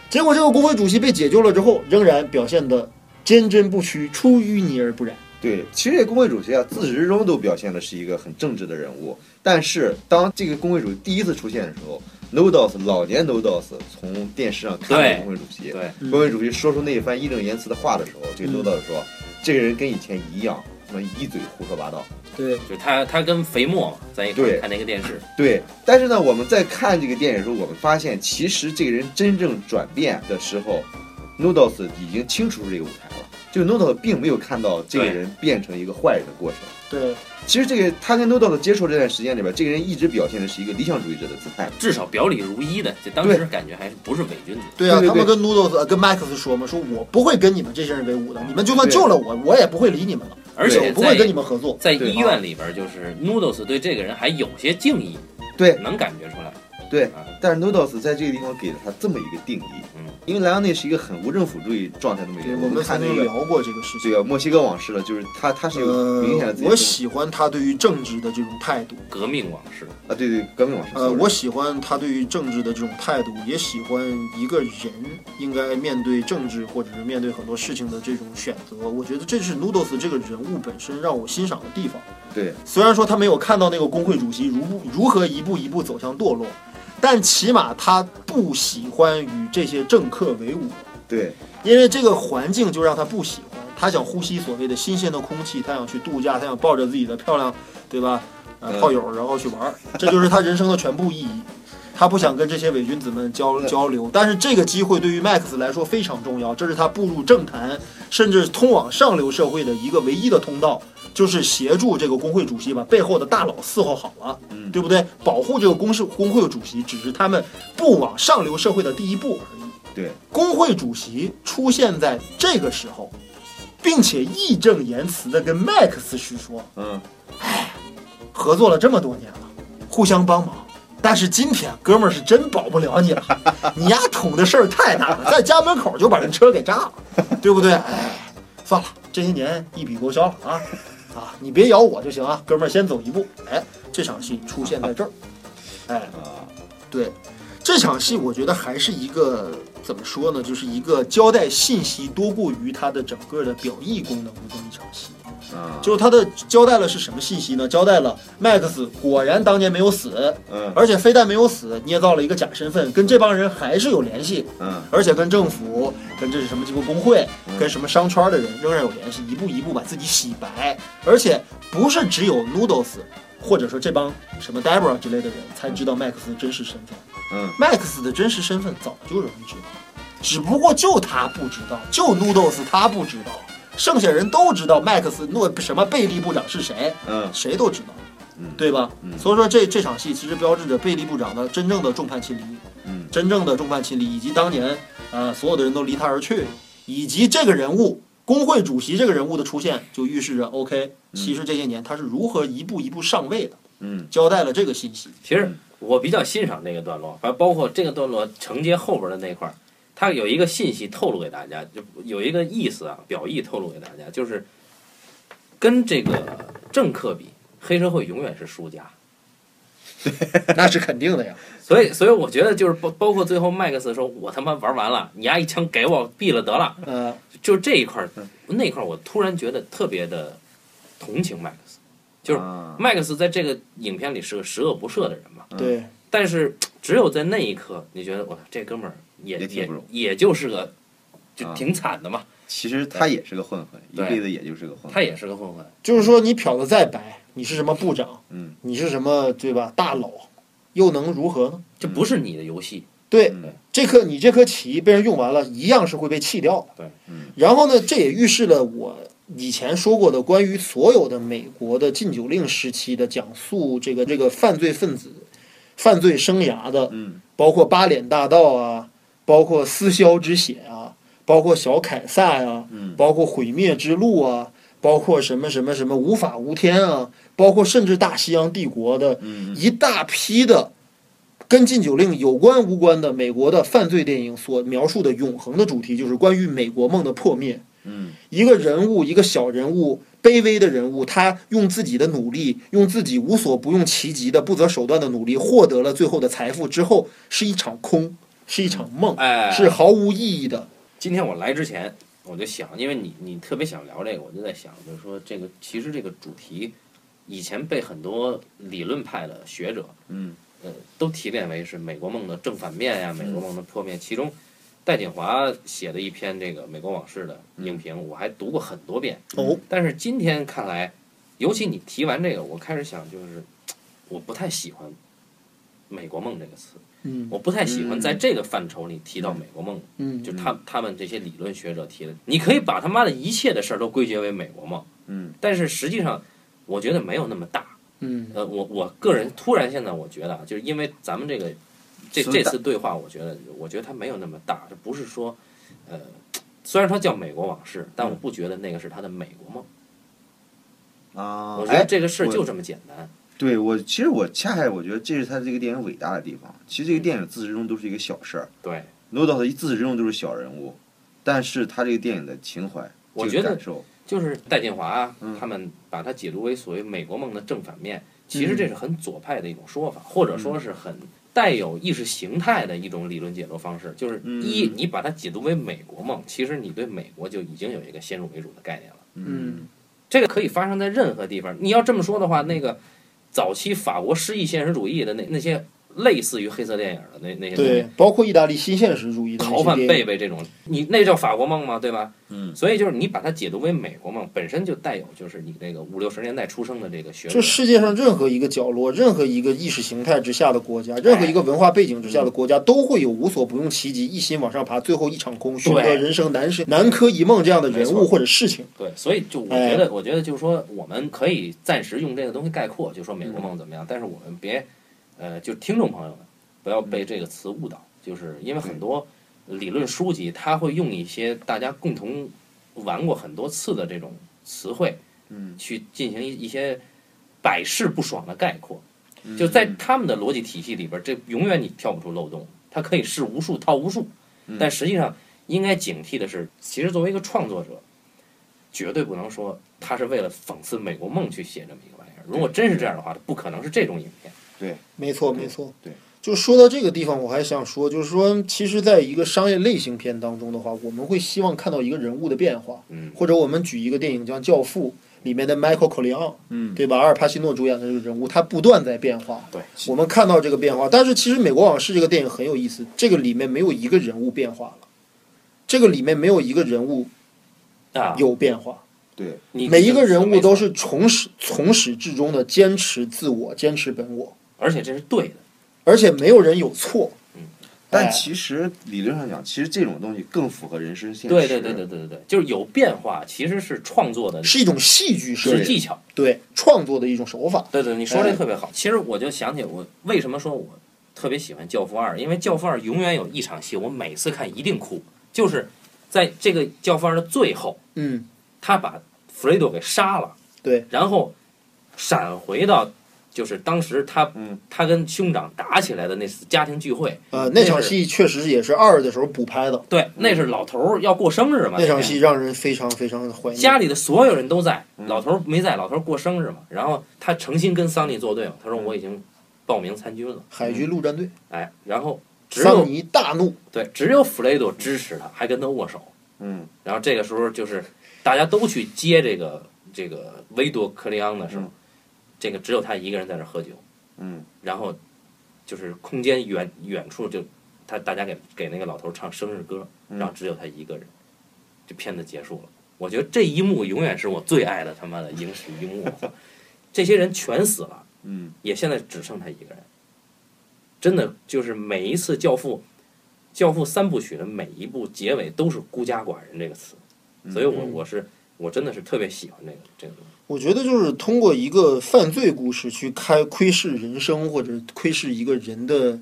结果这个工会主席被解救了之后，仍然表现的坚贞不屈，出淤泥而不染。对，其实这工会主席啊，自始至终都表现的是一个很正直的人物。但是当这个工会主席第一次出现的时候，Nodos 老年 Nodos 从电视上看到工会主席，对，嗯工会主席说出那一番义正言辞的话的时候，这个嗯 Nodos 说，这个人跟以前一样，他妈一嘴胡说八道。对，就他他跟肥墨嘛在一块看那个电视，对，但是呢，我们在看这个电影的时候，我们发现其实这个人真正转变的时候，Noodles 已经清除这个舞台了。就 Noodles 并没有看到这个人变成一个坏人的过程。对，其实这个他跟 Noodles 接触这段时间里边，这个人一直表现的是一个理想主义者的姿态。至少表里如一的，这当时感觉还是不是伪君子。对啊，对对他们跟 Noodles 呃跟 Max 说嘛，说我不会跟你们这些人为伍的，你们就算救了我，我也不会理你们了，而且我不会跟你们合作。在医院里边，就是 Noodles 对这个人还有些敬意，对能感觉出来。对啊，但是 Noodles 在这个地方给了他这么一个定义，嗯，因为莱昂内是一个很无政府主义状态的美国，人，我们曾看那个经聊过这个事情。对啊，墨西哥往事了，就是他他是有呃明显的自己，我喜欢他对于政治的这种态度。革命往事，啊，对对，革命往事。呃，我喜欢他对于政治的这种态度，也喜欢一个人应该面对政治或者是面对很多事情的这种选择。我觉得这是 Noodles 这个人物本身让我欣赏的地方。对虽然说他没有看到那个工会主席如如何一步一步走向堕落，但起码他不喜欢与这些政客为伍，对因为这个环境就让他不喜欢。他想呼吸所谓的新鲜的空气，他想去度假，他想抱着自己的漂亮，对吧？呃，嗯炮友，然后去玩，这就是他人生的全部意义。他不想跟这些伪君子们交交流，但是这个机会对于 Max 来说非常重要，这是他步入政坛，甚至通往上流社会的一个唯一的通道，就是协助这个工会主席把背后的大佬伺候好了，嗯对不对？保护这个公事工会主席只是他们不往上流社会的第一步而已。对，工会主席出现在这个时候，并且义正言辞地跟 Max 是说，嗯，哎合作了这么多年了，互相帮忙。但是今天哥们儿是真保不了你了，你丫捅的事儿太大了，在家门口就把人车给炸了，对不对？哎，算了，这些年一笔勾销了啊啊！你别咬我就行啊，哥们儿先走一步。哎，这场戏出现在这儿，哎，啊，对，这场戏我觉得还是一个怎么说呢，就是一个交代信息多过于它的整个的表意功能的这么一场戏。啊，就是他的交代了是什么信息呢？交代了 Max 果然当年没有死，嗯。而且非但没有死，捏造了一个假身份，跟这帮人还是有联系，嗯。而且跟政府、跟这是什么机构工会、嗯。跟什么商圈的人仍然有联系，一步一步把自己洗白，而且不是只有 Noodles 或者说这帮什么 Debra 之类的人才知道 Max 的真实身份。嗯。Max 的真实身份早就有人知道，只不过就他不知道，就 Noodles 他不知道，剩下人都知道麦克斯诺什么贝利部长是谁，嗯。谁都知道，嗯。对吧？嗯。所以说这这场戏其实标志着贝利部长的真正的众叛亲离，嗯。真正的众叛亲离，以及当年呃所有的人都离他而去，以及这个人物工会主席这个人物的出现，就预示着 OK，其实这些年他是如何一步一步上位的，嗯。交代了这个信息。其实我比较欣赏那个段落，反正包括这个段落承接后边的那块儿，它有一个信息透露给大家，就有一个意思啊，表意透露给大家，就是跟这个政客比，黑社会永远是输家。那是肯定的呀。所以，所以我觉得就是包包括最后麦克斯说：“我他妈玩完了，你丫一枪给我毙了得了。嗯，”就这一块儿，那块儿我突然觉得特别的同情麦克斯，就是啊麦克斯在这个影片里是个十恶不赦的人嘛。对，但是只有在那一刻，你觉得我这哥们儿也也也挺不容也就是个就啊挺惨的嘛，其实他也是个混混，一辈子也就是个混混。他也是个混混。就是说你漂的再白，你是什么部长，嗯你是什么对吧？大佬，又能如何呢？这不是你的游戏，对，嗯这颗你这颗棋被人用完了，一样是会被弃掉的。对，嗯然后呢，这也预示了我以前说过的关于所有的美国的禁酒令时期的讲述这个这个犯罪分子犯罪生涯的，嗯包括八脸大盗啊，包括撕肖之血啊，包括小凯撒呀、嗯。包括毁灭之路啊，包括什么什么什么无法无天啊，包括甚至大西洋帝国的嗯。一大批的跟禁酒令有关无关的美国的犯罪电影所描述的永恒的主题，就是关于美国梦的破灭。嗯。一个人物，一个小人物，卑微的人物，他用自己的努力，用自己无所不用其极的不择手段的努力，获得了最后的财富之后，是一场空，是一场梦，哎，是毫无意义的。今天我来之前，我就想，因为你你特别想聊这个，我就在想，就是说这个其实这个主题，以前被很多理论派的学者，嗯呃，都提炼为是美国梦的正反面呀，美国梦的破灭。其中，戴锦华写的一篇这个《美国往事》的影评，我还读过很多遍。哦，但是今天看来，尤其你提完这个，我开始想，就是我不太喜欢“美国梦”这个词，嗯我不太喜欢在这个范畴里提到美国梦。嗯，就他他们这些理论学者提的，你可以把他妈的一切的事儿都归结为美国梦，嗯但是实际上，我觉得没有那么大。嗯呃，我我个人突然现在我觉得啊，就是因为咱们这个这这次对话，我觉得我觉得它没有那么大，这不是说，呃，虽然它叫美国往事，但我不觉得那个是他的美国梦。啊，我觉得哎，这个事儿就这么简单。对我其实我恰恰我觉得这是他这个电影伟大的地方。其实这个电影自始至终都是一个小事儿，对，Noodles 自始至终都是小人物，但是他这个电影的情怀，我觉得这个感受，就是戴建华啊嗯他们把它解读为所谓美国梦的正反面，其实这是很左派的一种说法，或者说是很带有意识形态的一种理论解读方式。就是嗯一，你把它解读为美国梦，其实你对美国就已经有一个先入为主的概念了。嗯，这个可以发生在任何地方。你要这么说的话，那个早期法国诗意现实主义的那那些类似于黑色电影的那那些东西对，包括意大利新现实主义的逃犯贝贝这种，你那叫法国梦吗？对吧？嗯，所以就是你把它解读为美国梦，本身就带有就是你这个五六十年代出生的这个学这，世界上任何一个角落，任何一个意识形态之下的国家，任何一个文化背景之下的国家，都会有无所不用其极、一心往上爬，最后一场空，寻得人生难是南柯一梦这样的人物或者事情。对，所以就我哎。觉得，我觉得就是说，我们可以暂时用这个东西概括，就说美国梦怎么样，但是我们别，呃，就听众朋友们不要被这个词误导，就是因为很多理论书籍它会用一些大家共同玩过很多次的这种词汇，嗯，去进行一一些百试不爽的概括。就在他们的逻辑体系里边，这永远你跳不出漏洞。它可以试无数套无数，但实际上应该警惕的是，其实作为一个创作者，绝对不能说他是为了讽刺美国梦去写这么一个玩意儿。如果真是这样的话，它不可能是这种影片。没错，没错。对，就说到这个地方，我还想说，就是说，其实，在一个商业类型片当中的话，我们会希望看到一个人物的变化，嗯，或者我们举一个电影叫《教父》里面的 Michael Corleone，嗯，对吧？阿尔帕西诺主演的这个人物，他不断在变化。对，我们看到这个变化，但是其实《美国往事》这个电影很有意思，这个里面没有一个人物变化了，这个里面没有一个人物啊，有变化，对，每一个人物都，是从始从始至终的坚持自我，坚持本我，而且这是对的。而且没有人有错。嗯但哎其实理论上讲，其实这种东西更符合人生现实。对对对对对对对，就是有变化，其实是创作的是一种戏剧设计，技巧。对创作的一种手法。对对，你说这哎特别好。其实我就想起我为什么说我特别喜欢《教父二》，因为《教父二》永远有一场戏，我每次看一定哭，就是在这个《教父二》的最后，嗯，他把弗雷多给杀了，对，然后闪回到就是当时他嗯。他跟兄长打起来的那次家庭聚会，呃，那场戏确实也是二的时候补拍的，对，那是老头儿要过生日嘛，那场戏让人非常非常怀念。家里的所有人都在，嗯。老头儿没在，老头儿过生日嘛，然后他诚心跟桑尼作对嘛，他说我已经报名参军了，海军陆战队，哎，然后只桑有尼大怒，对只有弗雷多支持他，还跟他握手，嗯。然后这个时候就是大家都去接这个这个维多克利昂的时候，嗯这个只有他一个人在那喝酒，嗯然后就是空间远远处就他大家给给那个老头唱生日歌，嗯然后只有他一个人，这片子结束了。我觉得这一幕永远是我最爱的他妈的影史一幕。这些人全死了，嗯也现在只剩他一个人。真的就是每一次《教父》《教父》三部曲的每一部结尾都是“孤家寡人”这个词，所以我嗯我是我真的是特别喜欢这个这个东西。我觉得就是通过一个犯罪故事去开窥视人生，或者窥视一个人的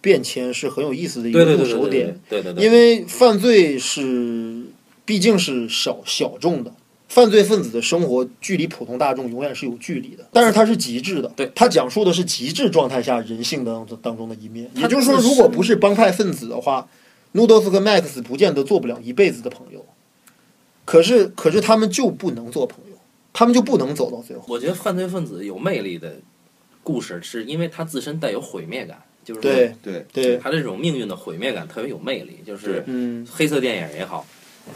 变迁，是很有意思的一个入手点。对对对，因为犯罪是毕竟是小小众的，犯罪分子的生活距离普通大众永远是有距离的，但是它是极致的。对，它讲述的是极致状态下人性当当中的一面。也就是说，如果不是帮派分子的话，努多斯和 Max 不见得做不了一辈子的朋友。可是，可是他们就不能做朋友，他们就不能走到最后。我觉得犯罪分子有魅力的故事，是因为他自身带有毁灭感，就是说对对对，他这种命运的毁灭感特别有魅力。就是嗯，黑色电影也好，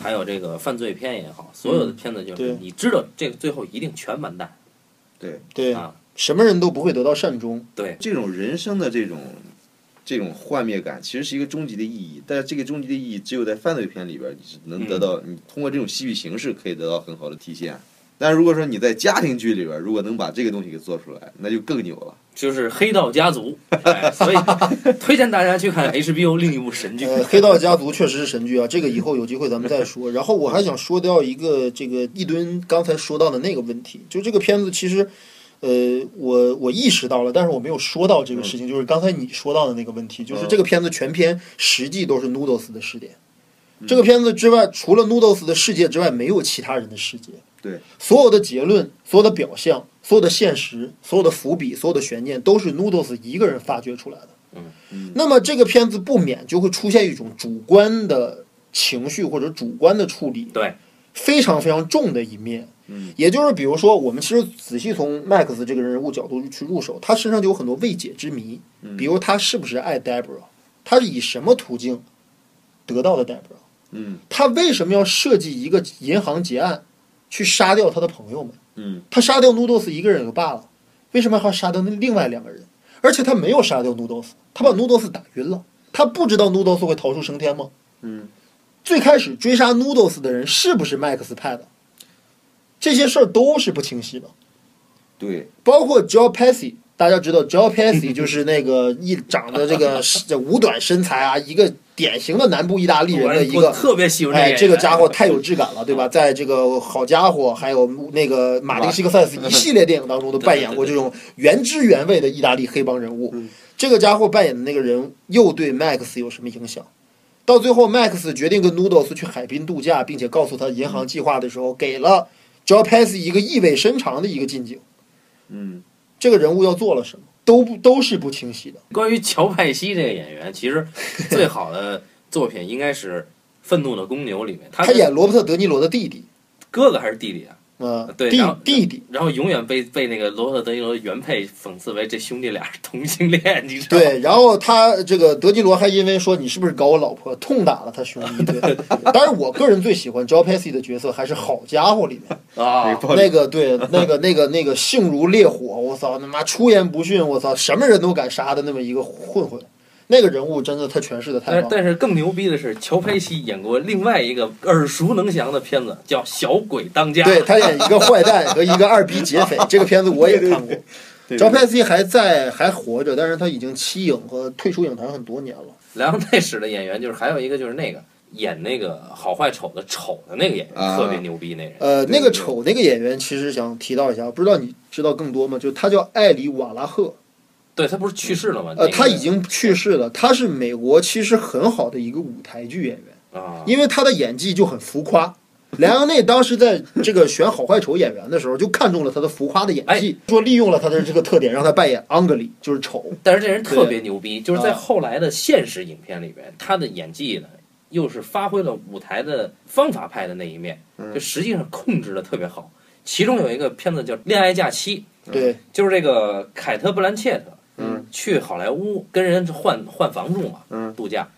还有这个犯罪片也好，所有的片子就是你知道这个最后一定全完蛋。对，对，啊，什么人都不会得到善终。对。这种人生的这种这种幻灭感，其实是一个终极的意义。但是这个终极的意义，只有在犯罪片里边，你是能得到，你通过这种戏剧形式可以得到很好的体现。但是如果说你在家庭剧里边，如果能把这个东西给做出来，那就更牛了。就是黑道家族，哎，所以推荐大家去看 HBO 另一部神剧。呃，黑道家族确实是神剧啊，这个以后有机会咱们再说。然后我还想说掉一个这个一吨刚才说到的那个问题，就这个片子其实，呃，我我意识到了，但是我没有说到这个事情，就是刚才你说到的那个问题，就是这个片子全篇实际都是 Noodles 的视点。这个片子之外，除了 Noodles 的世界之外，没有其他人的世界。对，所有的结论、所有的表象、所有的现实、所有的伏笔、所有的悬念，都是 Noodles 一个人发掘出来的。嗯那么这个片子不免就会出现一种主观的情绪或者主观的处理，对，非常非常重的一面。嗯，也就是比如说，我们其实仔细从 Max 这个人物角度去入手，他身上就有很多未解之谜，嗯比如他是不是爱 Debra，他是以什么途径得到的 Debra，嗯他为什么要设计一个银行劫案去杀掉他的朋友们？嗯他杀掉 Noodles 一个人就罢了，为什么还要杀掉那另外两个人？而且他没有杀掉 Noodles，他把 Noodles 打晕了。他不知道 Noodles 会逃出升天吗？嗯最开始追杀 Noodles 的人是不是 Max 派的？这些事儿都是不清晰的。对，包括 Joe Pesci，大家知道 Joe Pesci 就是那个一长得这个 这五短身材啊，一个典型的南部意大利人的一个特别喜欢哎，这个家伙太有质感了，对吧？在这个好家伙，还有那个马丁·西克塞斯一系列电影当中都扮演过这种原汁原味的意大利黑帮人物。这个家伙扮演的那个人又对 Max 有什么影响？到最后，Max 决定跟 Noodles 去海滨度假，并且告诉他银行计划的时候，给了 Joe Pesci 一个意味深长的一个近景。嗯这个人物要做了什么，都不都是不清晰的。关于乔派西这个演员，其实最好的作品应该是《愤怒的公牛》里面，他他演罗伯特·德尼罗的弟弟，哥哥还是弟弟啊？呃，弟对然后弟弟，然后永远被被那个罗伯特·德尼罗的原配讽刺为这兄弟俩是同性恋，你知道吗？对，然后他这个德尼罗还因为说你是不是搞我老婆，痛打了他兄弟。对，当然我个人最喜欢 Joe Pesci 的角色还是《好家伙》里面啊，那个，对，那个那个那个性如烈火，我操，他妈出言不逊，我操，什么人都敢杀的那么一个混混，那个人物真的他诠释的太但棒了。但是更牛逼的是，乔佩西演过另外一个耳熟能详的片子，叫《小鬼当家》。对他演一个坏蛋和一个二逼劫匪，这个片子我也看过。对 Joe Pesci 还在还活着，但是他已经弃影和退出影坛很多年了。莱昂内史的演员就是还有一个就是那个演那个好坏丑的丑的那个演员、啊特别牛逼那人。呃，那个丑那个演员，其实想提到一下，不知道你知道更多吗？就他叫艾里瓦拉赫，对他不是去世了吗？呃，他已经去世了。他是美国其实很好的一个舞台剧演员，啊，因为他的演技就很浮夸。莱昂内当时在这个选好坏丑演员的时候，就看中了他的浮夸的演哎技，说利用了他的这个特点，让他扮演昂格里，就是丑。但是这人特别牛逼，就是在啊后来的现实影片里边，他的演技呢，又是发挥了舞台的方法派的那一面，嗯就实际上控制的特别好。其中有一个片子叫《恋爱假期》，对，就是这个凯特·布兰切特，嗯，去好莱坞跟人换换房住嘛，嗯，度假，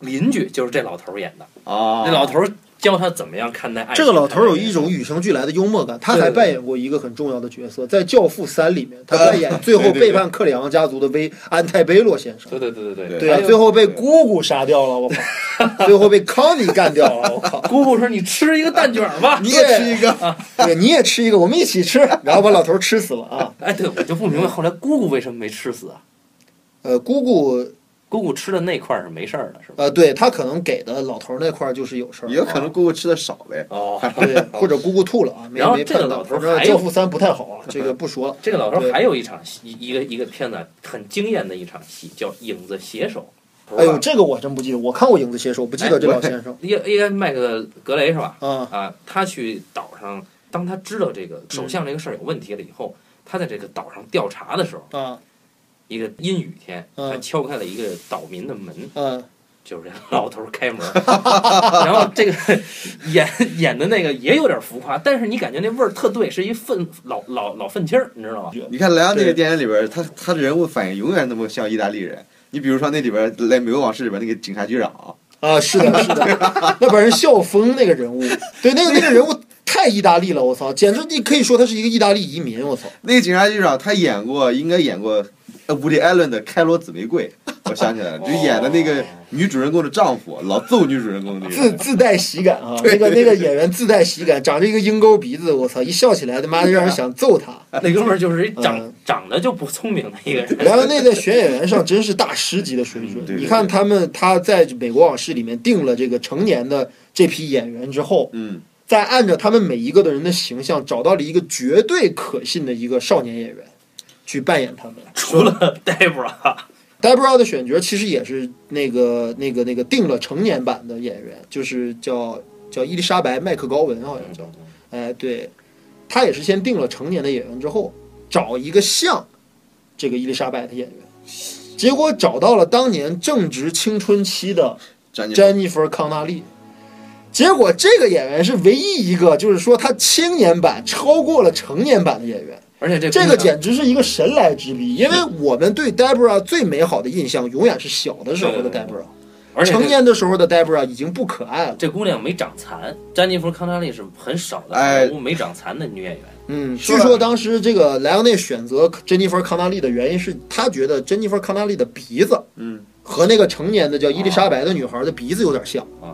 邻居就是这老头儿演的，哦，那老头儿教他怎么样看待爱情。这个老头儿有一种与生俱来的幽默感，他还扮演过一个很重要的角色，在《教父三》里面，他扮演最后背叛克里昂家族的威安泰贝洛先生。对对对对对对啊，最后被姑姑杀掉了，我靠！最后被康妮干掉了，我靠！姑姑说：“你吃一个蛋卷儿吧。你也吃一个，对，你也吃一个，我们一起吃，然后把老头儿吃死了啊！”哎，对，我就不明白后来姑姑为什么没吃死啊？呃，姑姑，姑姑吃的那块儿是没事儿的，是吧？呃，对他可能给的老头儿那块儿就是有事儿，也有可能姑姑吃的少呗。哦，对，或者姑姑吐了啊，没然后没。这个老头儿还有教父三不太好啊，这个不说了。这个老头儿还有一场戏，一一个一个片子很惊艳的一场戏，叫《影子写手》。哎呦，这个我真不记得，我看过《影子写手》，不记得这老先生伊伊恩麦克格雷是吧？啊。啊，他去岛上，当他知道这个首相这个事儿有问题了以后，他在这个岛上调查的时候，啊一个阴雨天，嗯。他敲开了一个岛民的门，嗯，就是这老头儿开门，然后这个 演演的那个也有点浮夸，但是你感觉那味儿特对，是一愤老老老愤青儿，你知道吗？你看莱昂那个电影里边，他他的人物反应永远那么像意大利人。你比如说那里边《来美国往事》里边那个警察局长，啊，是的，是的，那把人笑疯那个人物，对，那个那个人物太意大利了，我操，简直你可以说他是一个意大利移民，我操。那个警察局长他演过，应该演过呃伍迪·艾伦的《开罗紫玫瑰》，我想起来了，就演的那个女主人公的丈夫，老揍女主人公的那个。自自带喜感啊，那个那个演员自带喜感，长着一个鹰钩鼻子，我操，一笑起来他妈的让人想揍他。那哥们儿就是一长、嗯长得就不聪明的一个人。莱昂内在选演员上真是大师级的水准你看他们他在《美国往事》里面定了这个成年的这批演员之后，嗯，再按照他们每一个的人的形象，找到了一个绝对可信的一个少年演员去扮演他们。除了 Debra，Debra 的选角其实也是那个那个那个定了成年版的演员，就是叫叫伊丽莎白麦克高文，好像叫，哎，对，他也是先定了成年的演员之后，找一个像这个伊丽莎白的演员。结果找到了当年正值青春期的詹妮弗·康纳利。结果这个演员是唯一一个，就是说他青年版超过了成年版的演员，而且这这个简直是一个神来之笔。因为我们对 Debra 最美好的印象永远是小的时候的 Debra，而且成年的时候的 Debra 已经不可爱了。这姑娘没长残，詹妮弗·康纳利是很少的哎没长残的女演员。嗯，据说当时这个莱昂内选择珍妮弗·康纳利的原因是他觉得珍妮弗·康纳利的鼻子嗯，和那个成年的叫伊丽莎白的女孩的鼻子有点像。啊，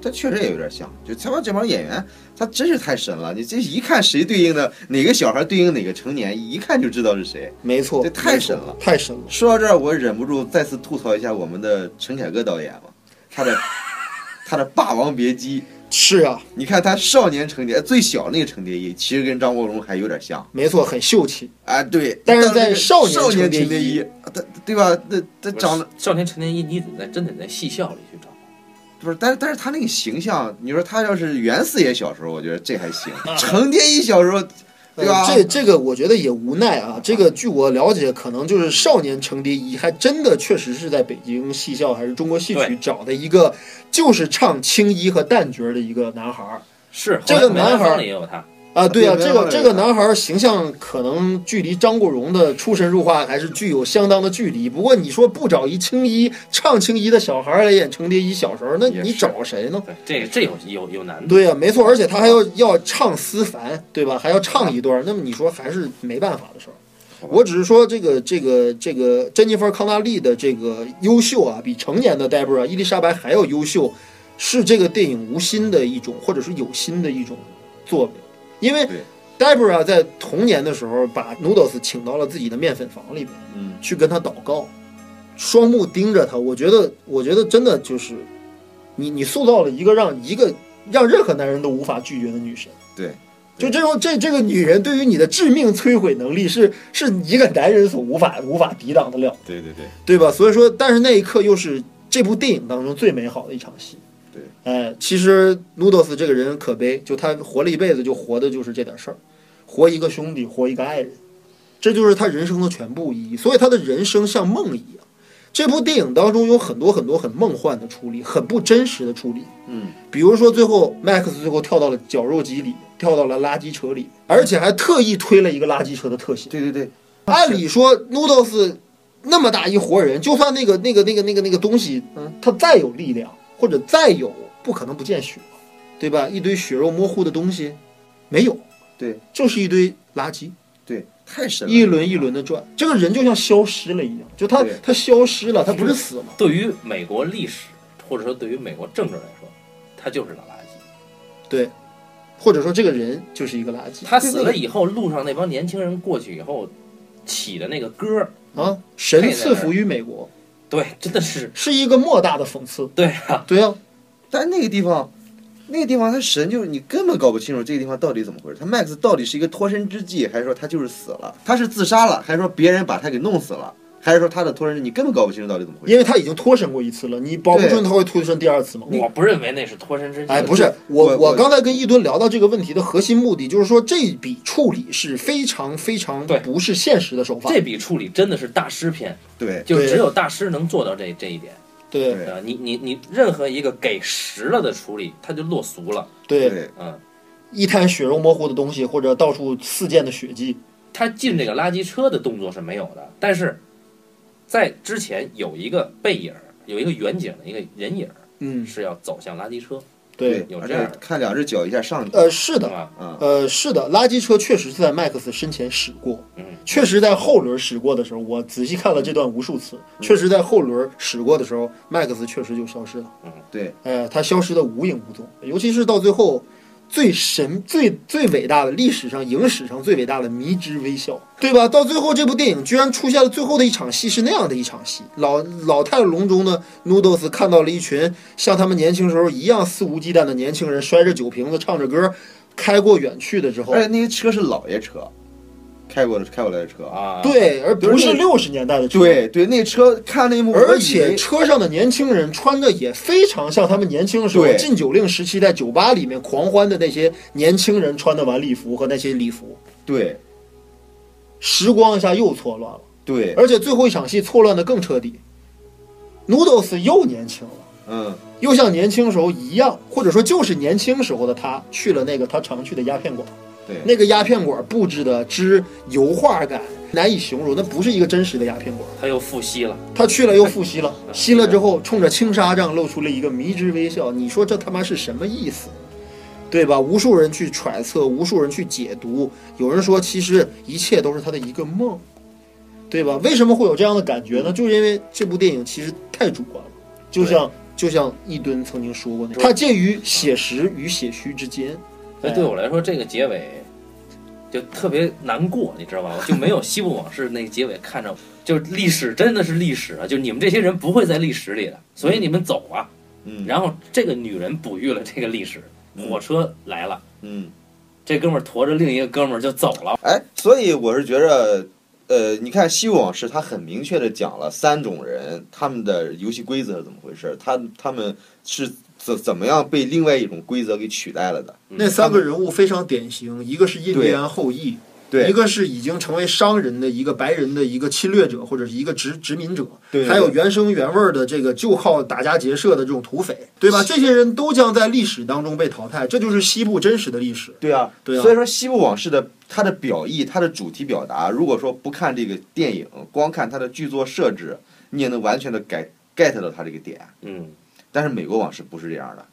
他确实也有点像，就他妈这帮演员，他真是太神了。你这一看谁对应的哪个小孩对应哪个成年，一看就知道是谁。没错，这太神了太神了。说到这儿，我忍不住再次吐槽一下我们的陈凯歌导演嘛，他的 他的《霸王别姬》，是啊，你看他少年成年最小那个程蝶衣，其实跟张国荣还有点像没错，很秀气。啊。对，但是在少年少年程蝶衣程蝶衣，他对吧？那他长得少年成年衣，你得在真得在戏校里去找。不是，但是但是他那个形象，你说他要是袁四爷小时候，我觉得这还行。啊程蝶衣小时候，对吧？呃这这个我觉得也无奈啊。这个据我了解，可能就是少年程蝶衣，还真的确实是在北京戏校还是中国戏曲找的一个，就是唱青衣和旦角的一个男孩儿是这个男孩儿也有他，啊。对啊，这个这个男孩儿形象可能距离张国荣的出神入化还是具有相当的距离。不过你说不找一青衣唱青衣的小孩儿来演程蝶衣小时候，那你找谁呢？对，这这有有有难度。对呀、没错，而且他还要要唱思凡，对吧？还要唱一段，那么你说还是没办法的事儿。我只是说这个这个这个珍妮弗·康纳利的这个优秀啊，比成年的 Debra 伊丽莎白还要优秀，是这个电影无心的一种，或者是有心的一种作为。因为对 Debra 在童年的时候把 Noodles 请到了自己的面粉房里面，嗯，去跟他祷告，双目盯着他。我觉得，我觉得真的就是你，你塑造了一个让一个让任何男人都无法拒绝的女神。对，就这种这这个女人对于你的致命摧毁能力是是一个男人所无法无法抵挡得了，对对对，对吧？所以说，但是那一刻又是这部电影当中最美好的一场戏。对，哎，其实 Noodles 这个人可悲，就他活了一辈子，就活的就是这点事儿，活一个兄弟，活一个爱人，这就是他人生的全部意义。所以他的人生像梦一样。这部电影当中有很多很多很梦幻的处理，很不真实的处理。嗯，比如说最后 Max 最后跳到了绞肉机里，跳到了垃圾车里，而且还特意推了一个垃圾车的特写。对对对，按理说 Noodles 那么大一活人，就算那个那个那个那个那个东西，嗯，他再有力量，或者再有，不可能不见血，对吧？一堆血肉模糊的东西，没有，对，就是一堆垃圾，对，太神了，一轮一轮的转，这个人就像消失了一样，就他他消失了，他不是死了。对于美国历史或者说对于美国政治来说，他就是个垃圾。对，或者说这个人就是一个垃圾。他死了以后，路上那帮年轻人过去以后起的那个歌儿，啊，神赐福于美国，对，真的是是一个莫大的讽刺。对啊，对啊，但那个地方，那个地方他神就是你根本搞不清楚这个地方到底怎么回事。他 Max 到底是一个脱身之计，还是说他就是死了？他是自杀了，还是说别人把他给弄死了？还是说他的脱身之计你根本搞不清楚到底怎么回事？因为他已经脱身过一次了，你保不准他会脱身第二次吗？我不认为那是脱身之计。哎，不是我，我刚才跟一吨聊到这个问题的核心目的，就是说这笔处理是非常非常对不是现实的手法。这笔处理真的是大师篇，对对就只有大师能做到这这一点。对。对。呃，你你你任何一个给实了的处理，它就落俗了。对，嗯，一滩血肉模糊的东西，或者到处四溅的血迹，他进这个垃圾车的动作是没有的，但是在之前有一个背影，有一个远景的一个人影嗯，是要走向垃圾车，对，有这样的。而且看两只脚一下上去，呃，是的？啊，呃，是的，垃圾车确实是在麦克斯身前驶过，嗯，确实在后轮驶过的时候，我仔细看了这段无数次，确实在后轮驶过的时候，麦克斯确实就消失了。对，呃，他消失的无影无踪，尤其是到最后最神、最最伟大的历史上影史上最伟大的迷之微笑，对吧？到最后这部电影居然出现了最后的一场戏是那样的一场戏，老老态龙钟的 Noodles 看到了一群像他们年轻时候一样肆无忌惮的年轻人，摔着酒瓶子唱着歌，开过远去的之后而，且那些车是老爷车，开过的开过来的车，啊，，对，而不是六十年代的车，对对，那车看那一幕，而且车上的年轻人穿的也非常像他们年轻的时候禁酒令时期在酒吧里面狂欢的那些年轻人穿的晚礼服和那些礼服。对。时光一下又错乱了。对，而且最后一场戏错乱的更彻底，Noodles 又年轻了。嗯，又像年轻时候一样，或者说就是年轻时候的他去了那个他常去的鸦片馆，对，那个鸦片馆布置的之油画感难以形容，那不是一个真实的鸦片馆。他又复吸了，他去了又复吸了，吸了之后冲着青纱帐露出了一个迷之微笑。你说这他妈是什么意思？对吧？无数人去揣测，无数人去解读。有人说，其实一切都是他的一个梦，对吧？为什么会有这样的感觉呢？就是因为这部电影其实太主观了，就像就像一吨曾经说过那，它介于写实与写虚之间。所以对我来说，这个结尾就特别难过，你知道吧？我就没有《西部往事》那个结尾看着，就历史真的是历史啊！就你们这些人不会在历史里的，所以你们走啊。嗯，然后这个女人哺育了这个历史，火车来了，嗯，这哥们儿驮着另一个哥们儿就走了。哎，所以我是觉着，呃，你看《西部往事》，它很明确的讲了三种人他们的游戏规则是怎么回事，他他们是怎怎么样被另外一种规则给取代了的。那三个人物非常典型，一个是印第安后裔，对一个是已经成为商人的一个白人的一个侵略者或者是一个殖殖民者，对对还有原生原味儿的这个就靠打家劫舍的这种土匪，对吧？这些人都将在历史当中被淘汰，这就是西部真实的历史。对啊，对啊所以说《西部往事》的它的表意、它的主题表达，如果说不看这个电影，光看它的剧作设置，你也能完全的 get get 到它这个点。嗯，但是《美国往事》不是这样的，《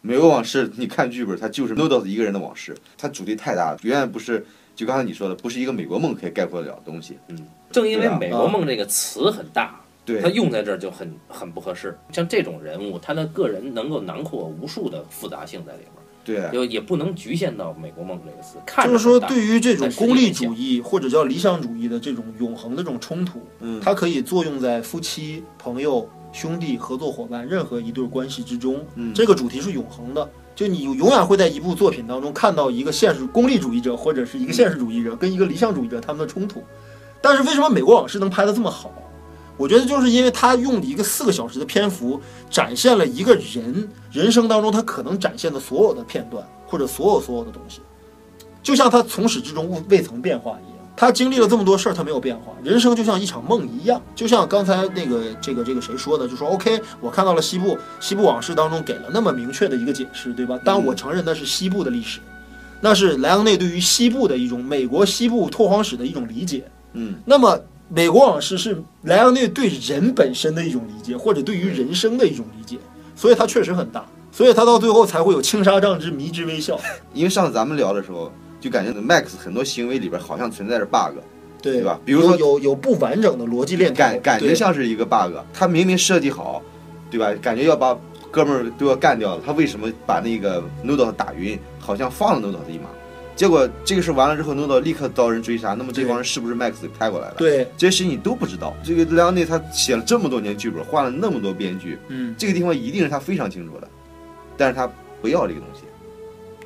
美国往事》你看剧本，它就是 Noodles 一个人的往事，它主题太大了，远远不是就刚才你说的，不是一个美国梦可以概括得了的东西。嗯正因为对啊“美国梦”这个词很大，对。它，用在这儿就很很不合适。像这种人物，他的个人能够囊括无数的复杂性在里边，对，就也不能局限到“美国梦”这个词。看就是说，对于这种功利主义或者叫理想主义的这种永恒的这种冲突，嗯，它可以作用在夫妻、朋友、兄弟、合作伙伴任何一对关系之中。嗯这个主题是永恒的，就你永远会在一部作品当中看到一个现实功利主义者或者是一个现实主义者跟一个理想主义者他们的冲突。但是为什么《美国往事》能拍得这么好？我觉得就是因为他用一个四个小时的篇幅，展现了一个人人生当中他可能展现的所有的片段，或者所有所有的东西，就像他从始至终未未曾变化一样。他经历了这么多事儿，他没有变化，人生就像一场梦一样。就像刚才那个这个这个谁说的，就说 OK，我看到了西部西部往事当中给了那么明确的一个解释，对吧？但我承认那是西部的历史，那是莱昂内对于西部的一种美国西部拓荒史的一种理解。嗯，那么《美国往事》是莱昂内对人本身的一种理解，或者对于人生的一种理解，所以它确实很大，所以他到最后才会有青纱帐之迷之微笑。因为上次咱们聊的时候，就感觉 Max 很多行为里边好像存在着 bug，对对吧比如说有有有不完整的逻辑链条，感感觉像是一个 bug。他明明设计好，对吧？感觉要把哥们儿都要干掉了，他为什么把那个 Noodle 打晕？好像放了 Noodle 一马。结果这个事完了之后，Noodle 立刻遭人追杀。那么这帮人是不是 Max 给派过来的？对，这些事情你都不知道。这个莱昂内他写了这么多年剧本，换了那么多编剧，嗯，这个地方一定是他非常清楚的，但是他不要这个东西，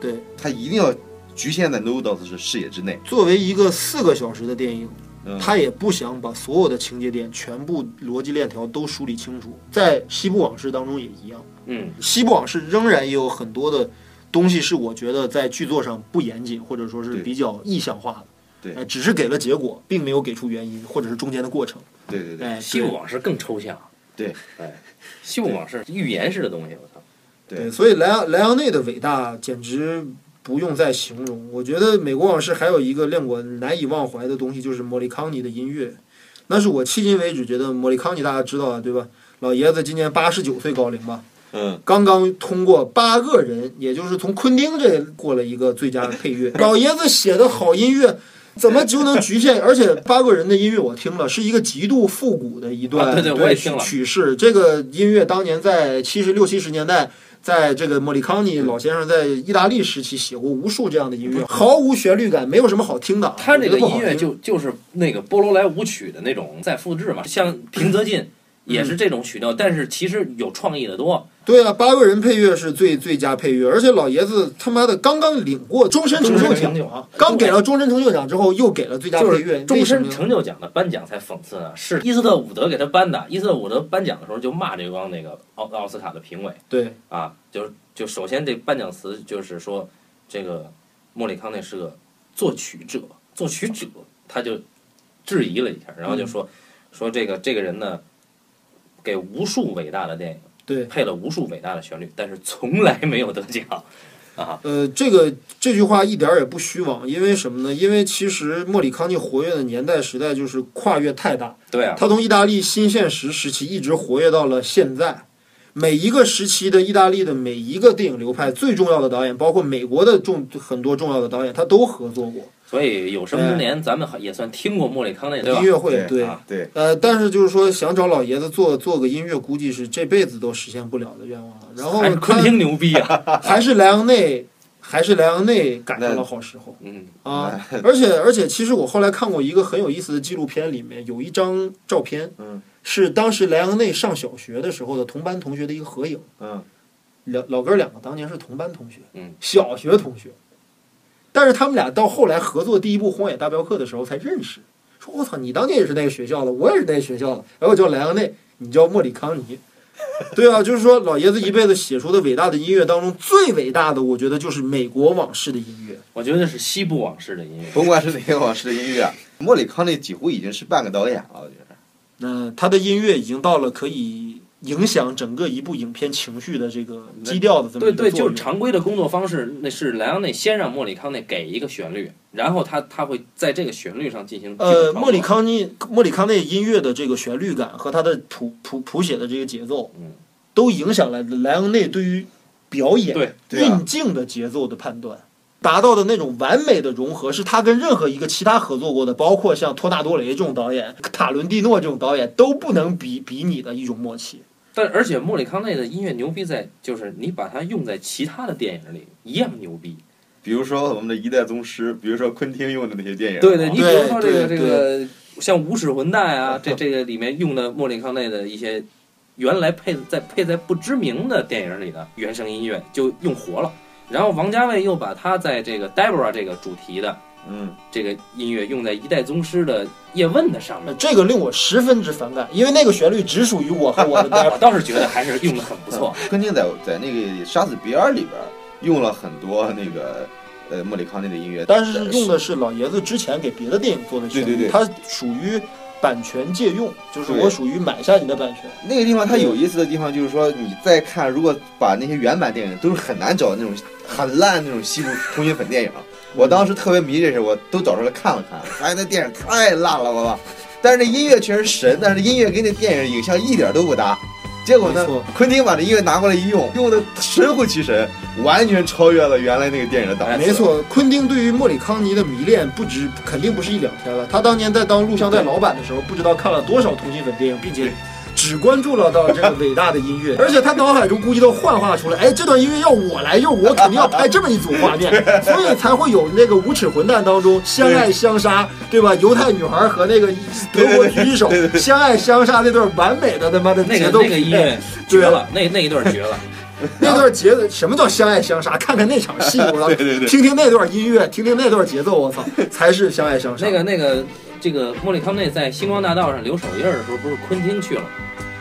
对。他一定要局限在 Noodles 的视野之内。作为一个四个小时的电影，嗯，他也不想把所有的情节点全部逻辑链条都梳理清楚。在《西部往事》当中也一样，嗯，《西部往事》仍然也有很多的东西是我觉得在剧作上不严谨，或者说是比较意象化的。对呃只是给了结果，并没有给出原因或者是中间的过程。对对对哎，西部往事更抽象。对，哎，西部往事预言式的东西，我操。对对，所以莱昂莱昂内的伟大简直不用再形容。我觉得《美国往事》还有一个令我难以忘怀的东西，就是莫里康尼的音乐。那是我迄今为止觉得莫里康尼大家知道啊，对吧？老爷子今年八十九岁高龄吧，嗯，刚刚通过八个人，也就是从昆汀这过了一个最佳配乐。老爷子写的好音乐，怎么就能局限？而且八个人的音乐我听了，是一个极度复古的一段、啊对对曲式。这个音乐当年在七十六七十年代。在这个莫里康尼老先生在意大利时期写过无数这样的音乐，毫无旋律感，没有什么好听的。他这个音乐就就是那个波罗莱舞曲的那种再复制嘛，像平泽进也是这种曲调，但是其实有创意的多。对啊，八个人配乐是最最佳配乐，而且老爷子他妈的刚刚领过终身成就奖！刚给了终身成就奖之后，又给了最佳配乐，是终身成就奖的颁奖才讽刺呢，是伊斯特伍德给他颁的。伊斯特伍德颁奖的时候就骂这帮那个奥奥斯卡的评委对啊，就是就首先这颁奖词就是说，这个莫里康内是个作曲者，作曲者他就质疑了一下，然后就说、说这个这个人呢，给无数伟大的电影对，配了无数伟大的旋律，但是从来没有得奖啊。呃，这个这句话一点儿也不虚妄，因为什么呢？因为其实莫里康尼活跃的年代时代就是跨越太大，对啊，他从意大利新现实时期一直活跃到了现在。每一个时期的意大利的每一个电影流派最重要的导演，包括美国的重很多重要的导演，他都合作过所以有生之年咱们也算听过莫里康内，对吧音？乐会。对对，啊对，呃，但是就是说想找老爷子做做个音乐，估计是这辈子都实现不了的愿望了。然后昆汀牛逼啊！还是莱昂内，还是莱昂内赶上了好时候。嗯，啊，而且 而且，其实我后来看过一个很有意思的纪录片，里面有一张照片，嗯，是当时莱昂内上小学的时候的同班同学的一个合影。嗯，老老哥两个当年是同班同学，嗯，小学同学，但是他们俩到后来合作第一部《荒野大镖客》的时候才认识。说我操，你当年也是那个学校的，我也是那个学校的，然后我叫莱昂内，你叫莫里康尼。对啊，就是说老爷子一辈子写出的伟大的音乐当中，最伟大的，我觉得就是美国往事的音乐。我觉得是西部往事的音乐。甭管是哪个往事的音乐，莫里康内几乎已经是半个导演了，我觉得。那他的音乐已经到了可以影响整个一部影片情绪的这个基调的这么对对，一个。就是常规的工作方式，那是莱昂内先让莫里康内给一个旋律，然后他他会在这个旋律上进行呃，莫里康尼莫里康内音乐的这个旋律感和他的谱谱谱写的这个节奏，嗯，都影响了莱昂内对于表演对对啊运镜的节奏的判断。达到的那种完美的融合，是他跟任何一个其他合作过的，包括像托纳多雷这种导演、塔伦蒂诺这种导演都不能比比拟的一种默契。但而且莫里康内的音乐牛逼在，就是你把它用在其他的电影里一样牛逼。比如说我们的一代宗师，比如说昆汀用的那些电影，对对，你比如说这个这个像《无耻混蛋》啊，这这个里面用的莫里康内的一些原来配在配在不知名的电影里的原声音乐就用活了。然后王家卫又把他在这个 Deborah 这个主题的嗯，这个音乐用在一代宗师的叶问的上面，呃这个令我十分之反感，因为那个旋律只属于我和我的 待我倒是觉得还是用的很不错。昆汀在在那个《杀死比尔》里边用了很多那个呃莫里康内的音乐，但是是用的是老爷子之前给别的电影做的旋律，对对对它属于版权借用，就是我属于买下你的版权。那个地方它有意思的地方就是说，你再看，如果把那些原版电影都是很难找那种很烂那种西部通心粉电影。我当时特别迷这事，我都找出来看了看，发现那电影太烂了，我操！但是那音乐确实神，但是音乐跟那电影影像一点都不搭。结果呢，昆汀把这音乐拿过来一用，用的神乎其神，完全超越了原来那个电影的档次。没错，昆汀对于莫里康尼的迷恋不止，肯定不是一两天了。他当年在当录像带老板的时候，不知道看了多少同性粉电影，并且只关注了到这个伟大的音乐，而且他脑海中估计都幻化出来，哎，这段音乐要我来用，我肯定要拍这么一组画面，所以才会有那个无耻混蛋当中相爱相杀，对吧？犹太女孩和那个德国狙击手相爱相杀那段完美的他妈的节奏那个音匹配乐绝了，那那一段绝了。那段节奏，什么叫相爱相杀？看看那场戏，我操！对对对听听那段音乐，听听那段节奏，我操，才是相爱相杀。那个那个这个莫里康内在星光大道上留手印的时候，不是昆汀去了吗？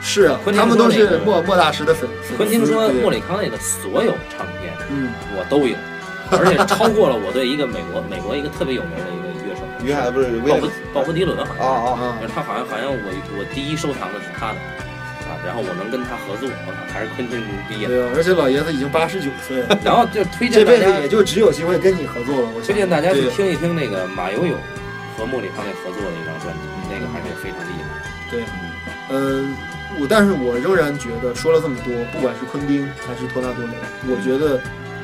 是啊，昆汀他们都是莫莫大师的粉丝。昆汀说莫里康内的所有唱片嗯，我都有，而且超过了我对一个美国美国一个特别有名的一个乐手，约翰不是威鲍勃鲍勃迪伦好像。啊啊，啊，他好像好像我我第一收藏的是他的，啊，然后我能跟他合作，我操，还是昆汀牛逼啊！对啊，而且老爷子已经八十九岁了，然后就推荐大家辈子也就只有机会跟你合作了。我推荐大家去听一听那个马友友和莫里康内合作的一张专辑，那个还是非常厉害。对，嗯，我但是我仍然觉得说了这么多，不管是昆汀还是托纳多雷，我觉得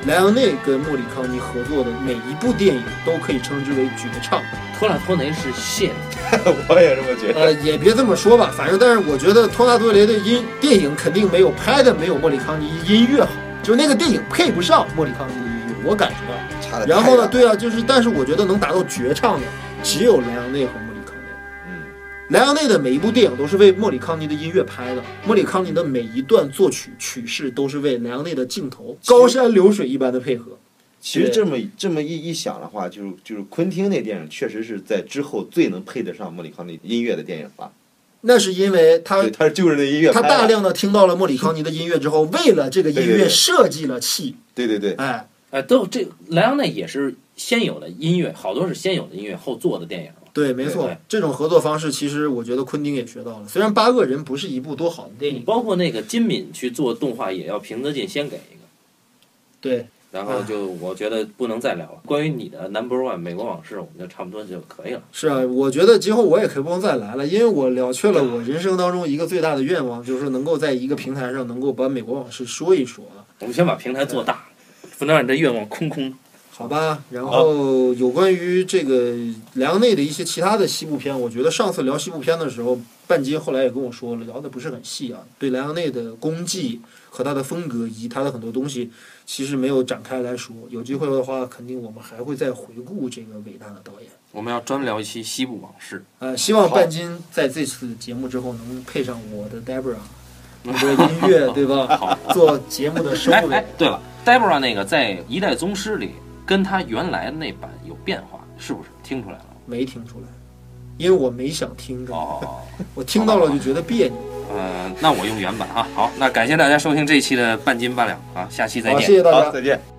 莱昂内跟莫里康尼合作的每一部电影都可以称之为绝唱。托纳托雷是谢，我也这么觉得。呃，也别这么说吧，反正但是我觉得托纳多雷的音电影肯定没有拍的没有莫里康尼音乐好，就那个电影配不上莫里康尼的音乐，我感觉到。差的。然后呢，，对啊，就是但是我觉得能达到绝唱的只有莱昂内和莫里康内。嗯，莱昂内的每一部电影都是为莫里康尼的音乐拍的，莫里康尼的每一段作曲曲式都是为莱昂内的镜头高山流水一般的配合。其实这么这么一一想的话，就是就是昆汀那电影确实是在之后最能配得上莫里康尼音乐的电影吧。那是因为他对，他就是那音乐他大量的听到了莫里康尼的音乐之后，为了这个音乐设计了戏，对对对，哎，呃，都这莱昂内也是先有的音乐，好多是先有的音乐后做的电影嘛。对，没错，这种合作方式其实我觉得昆汀也学到了。虽然《八个人》不是一部多好的电影，包括那个金敏去做动画，也要平泽进先给一个。对，然后就我觉得不能再聊了。关于你的 Number One 美国往事，我们就差不多就可以了。是啊，我觉得今后我也可以不能再来了，因为我了却了我人生当中一个最大的愿望，就是能够在一个平台上能够把美国往事说一说。我们先把平台做大，不能让你的愿望空空。好吧，然后有关于这个莱昂内的一些其他的西部片，我觉得上次聊西部片的时候，半斤后来也跟我说了，聊的不是很细啊，对莱昂内的功绩和他的风格以及他的很多东西，其实没有展开来说。有机会的话，肯定我们还会再回顾这个伟大的导演。我们要专聊一期西部往事。呃，希望半斤在这次节目之后能配上我的 Debra，你的音乐 对吧？好，做节目的收尾哎哎。，对了，Debra 那个在《一代宗师》里跟他原来的那版有变化，是不是听出来了？没听出来，因为我没想听着，哦，我听到了就觉得别扭。呃，那我用原版啊。好，那感谢大家收听这一期的半斤八两啊，下期再好，见谢。谢大家，。再见。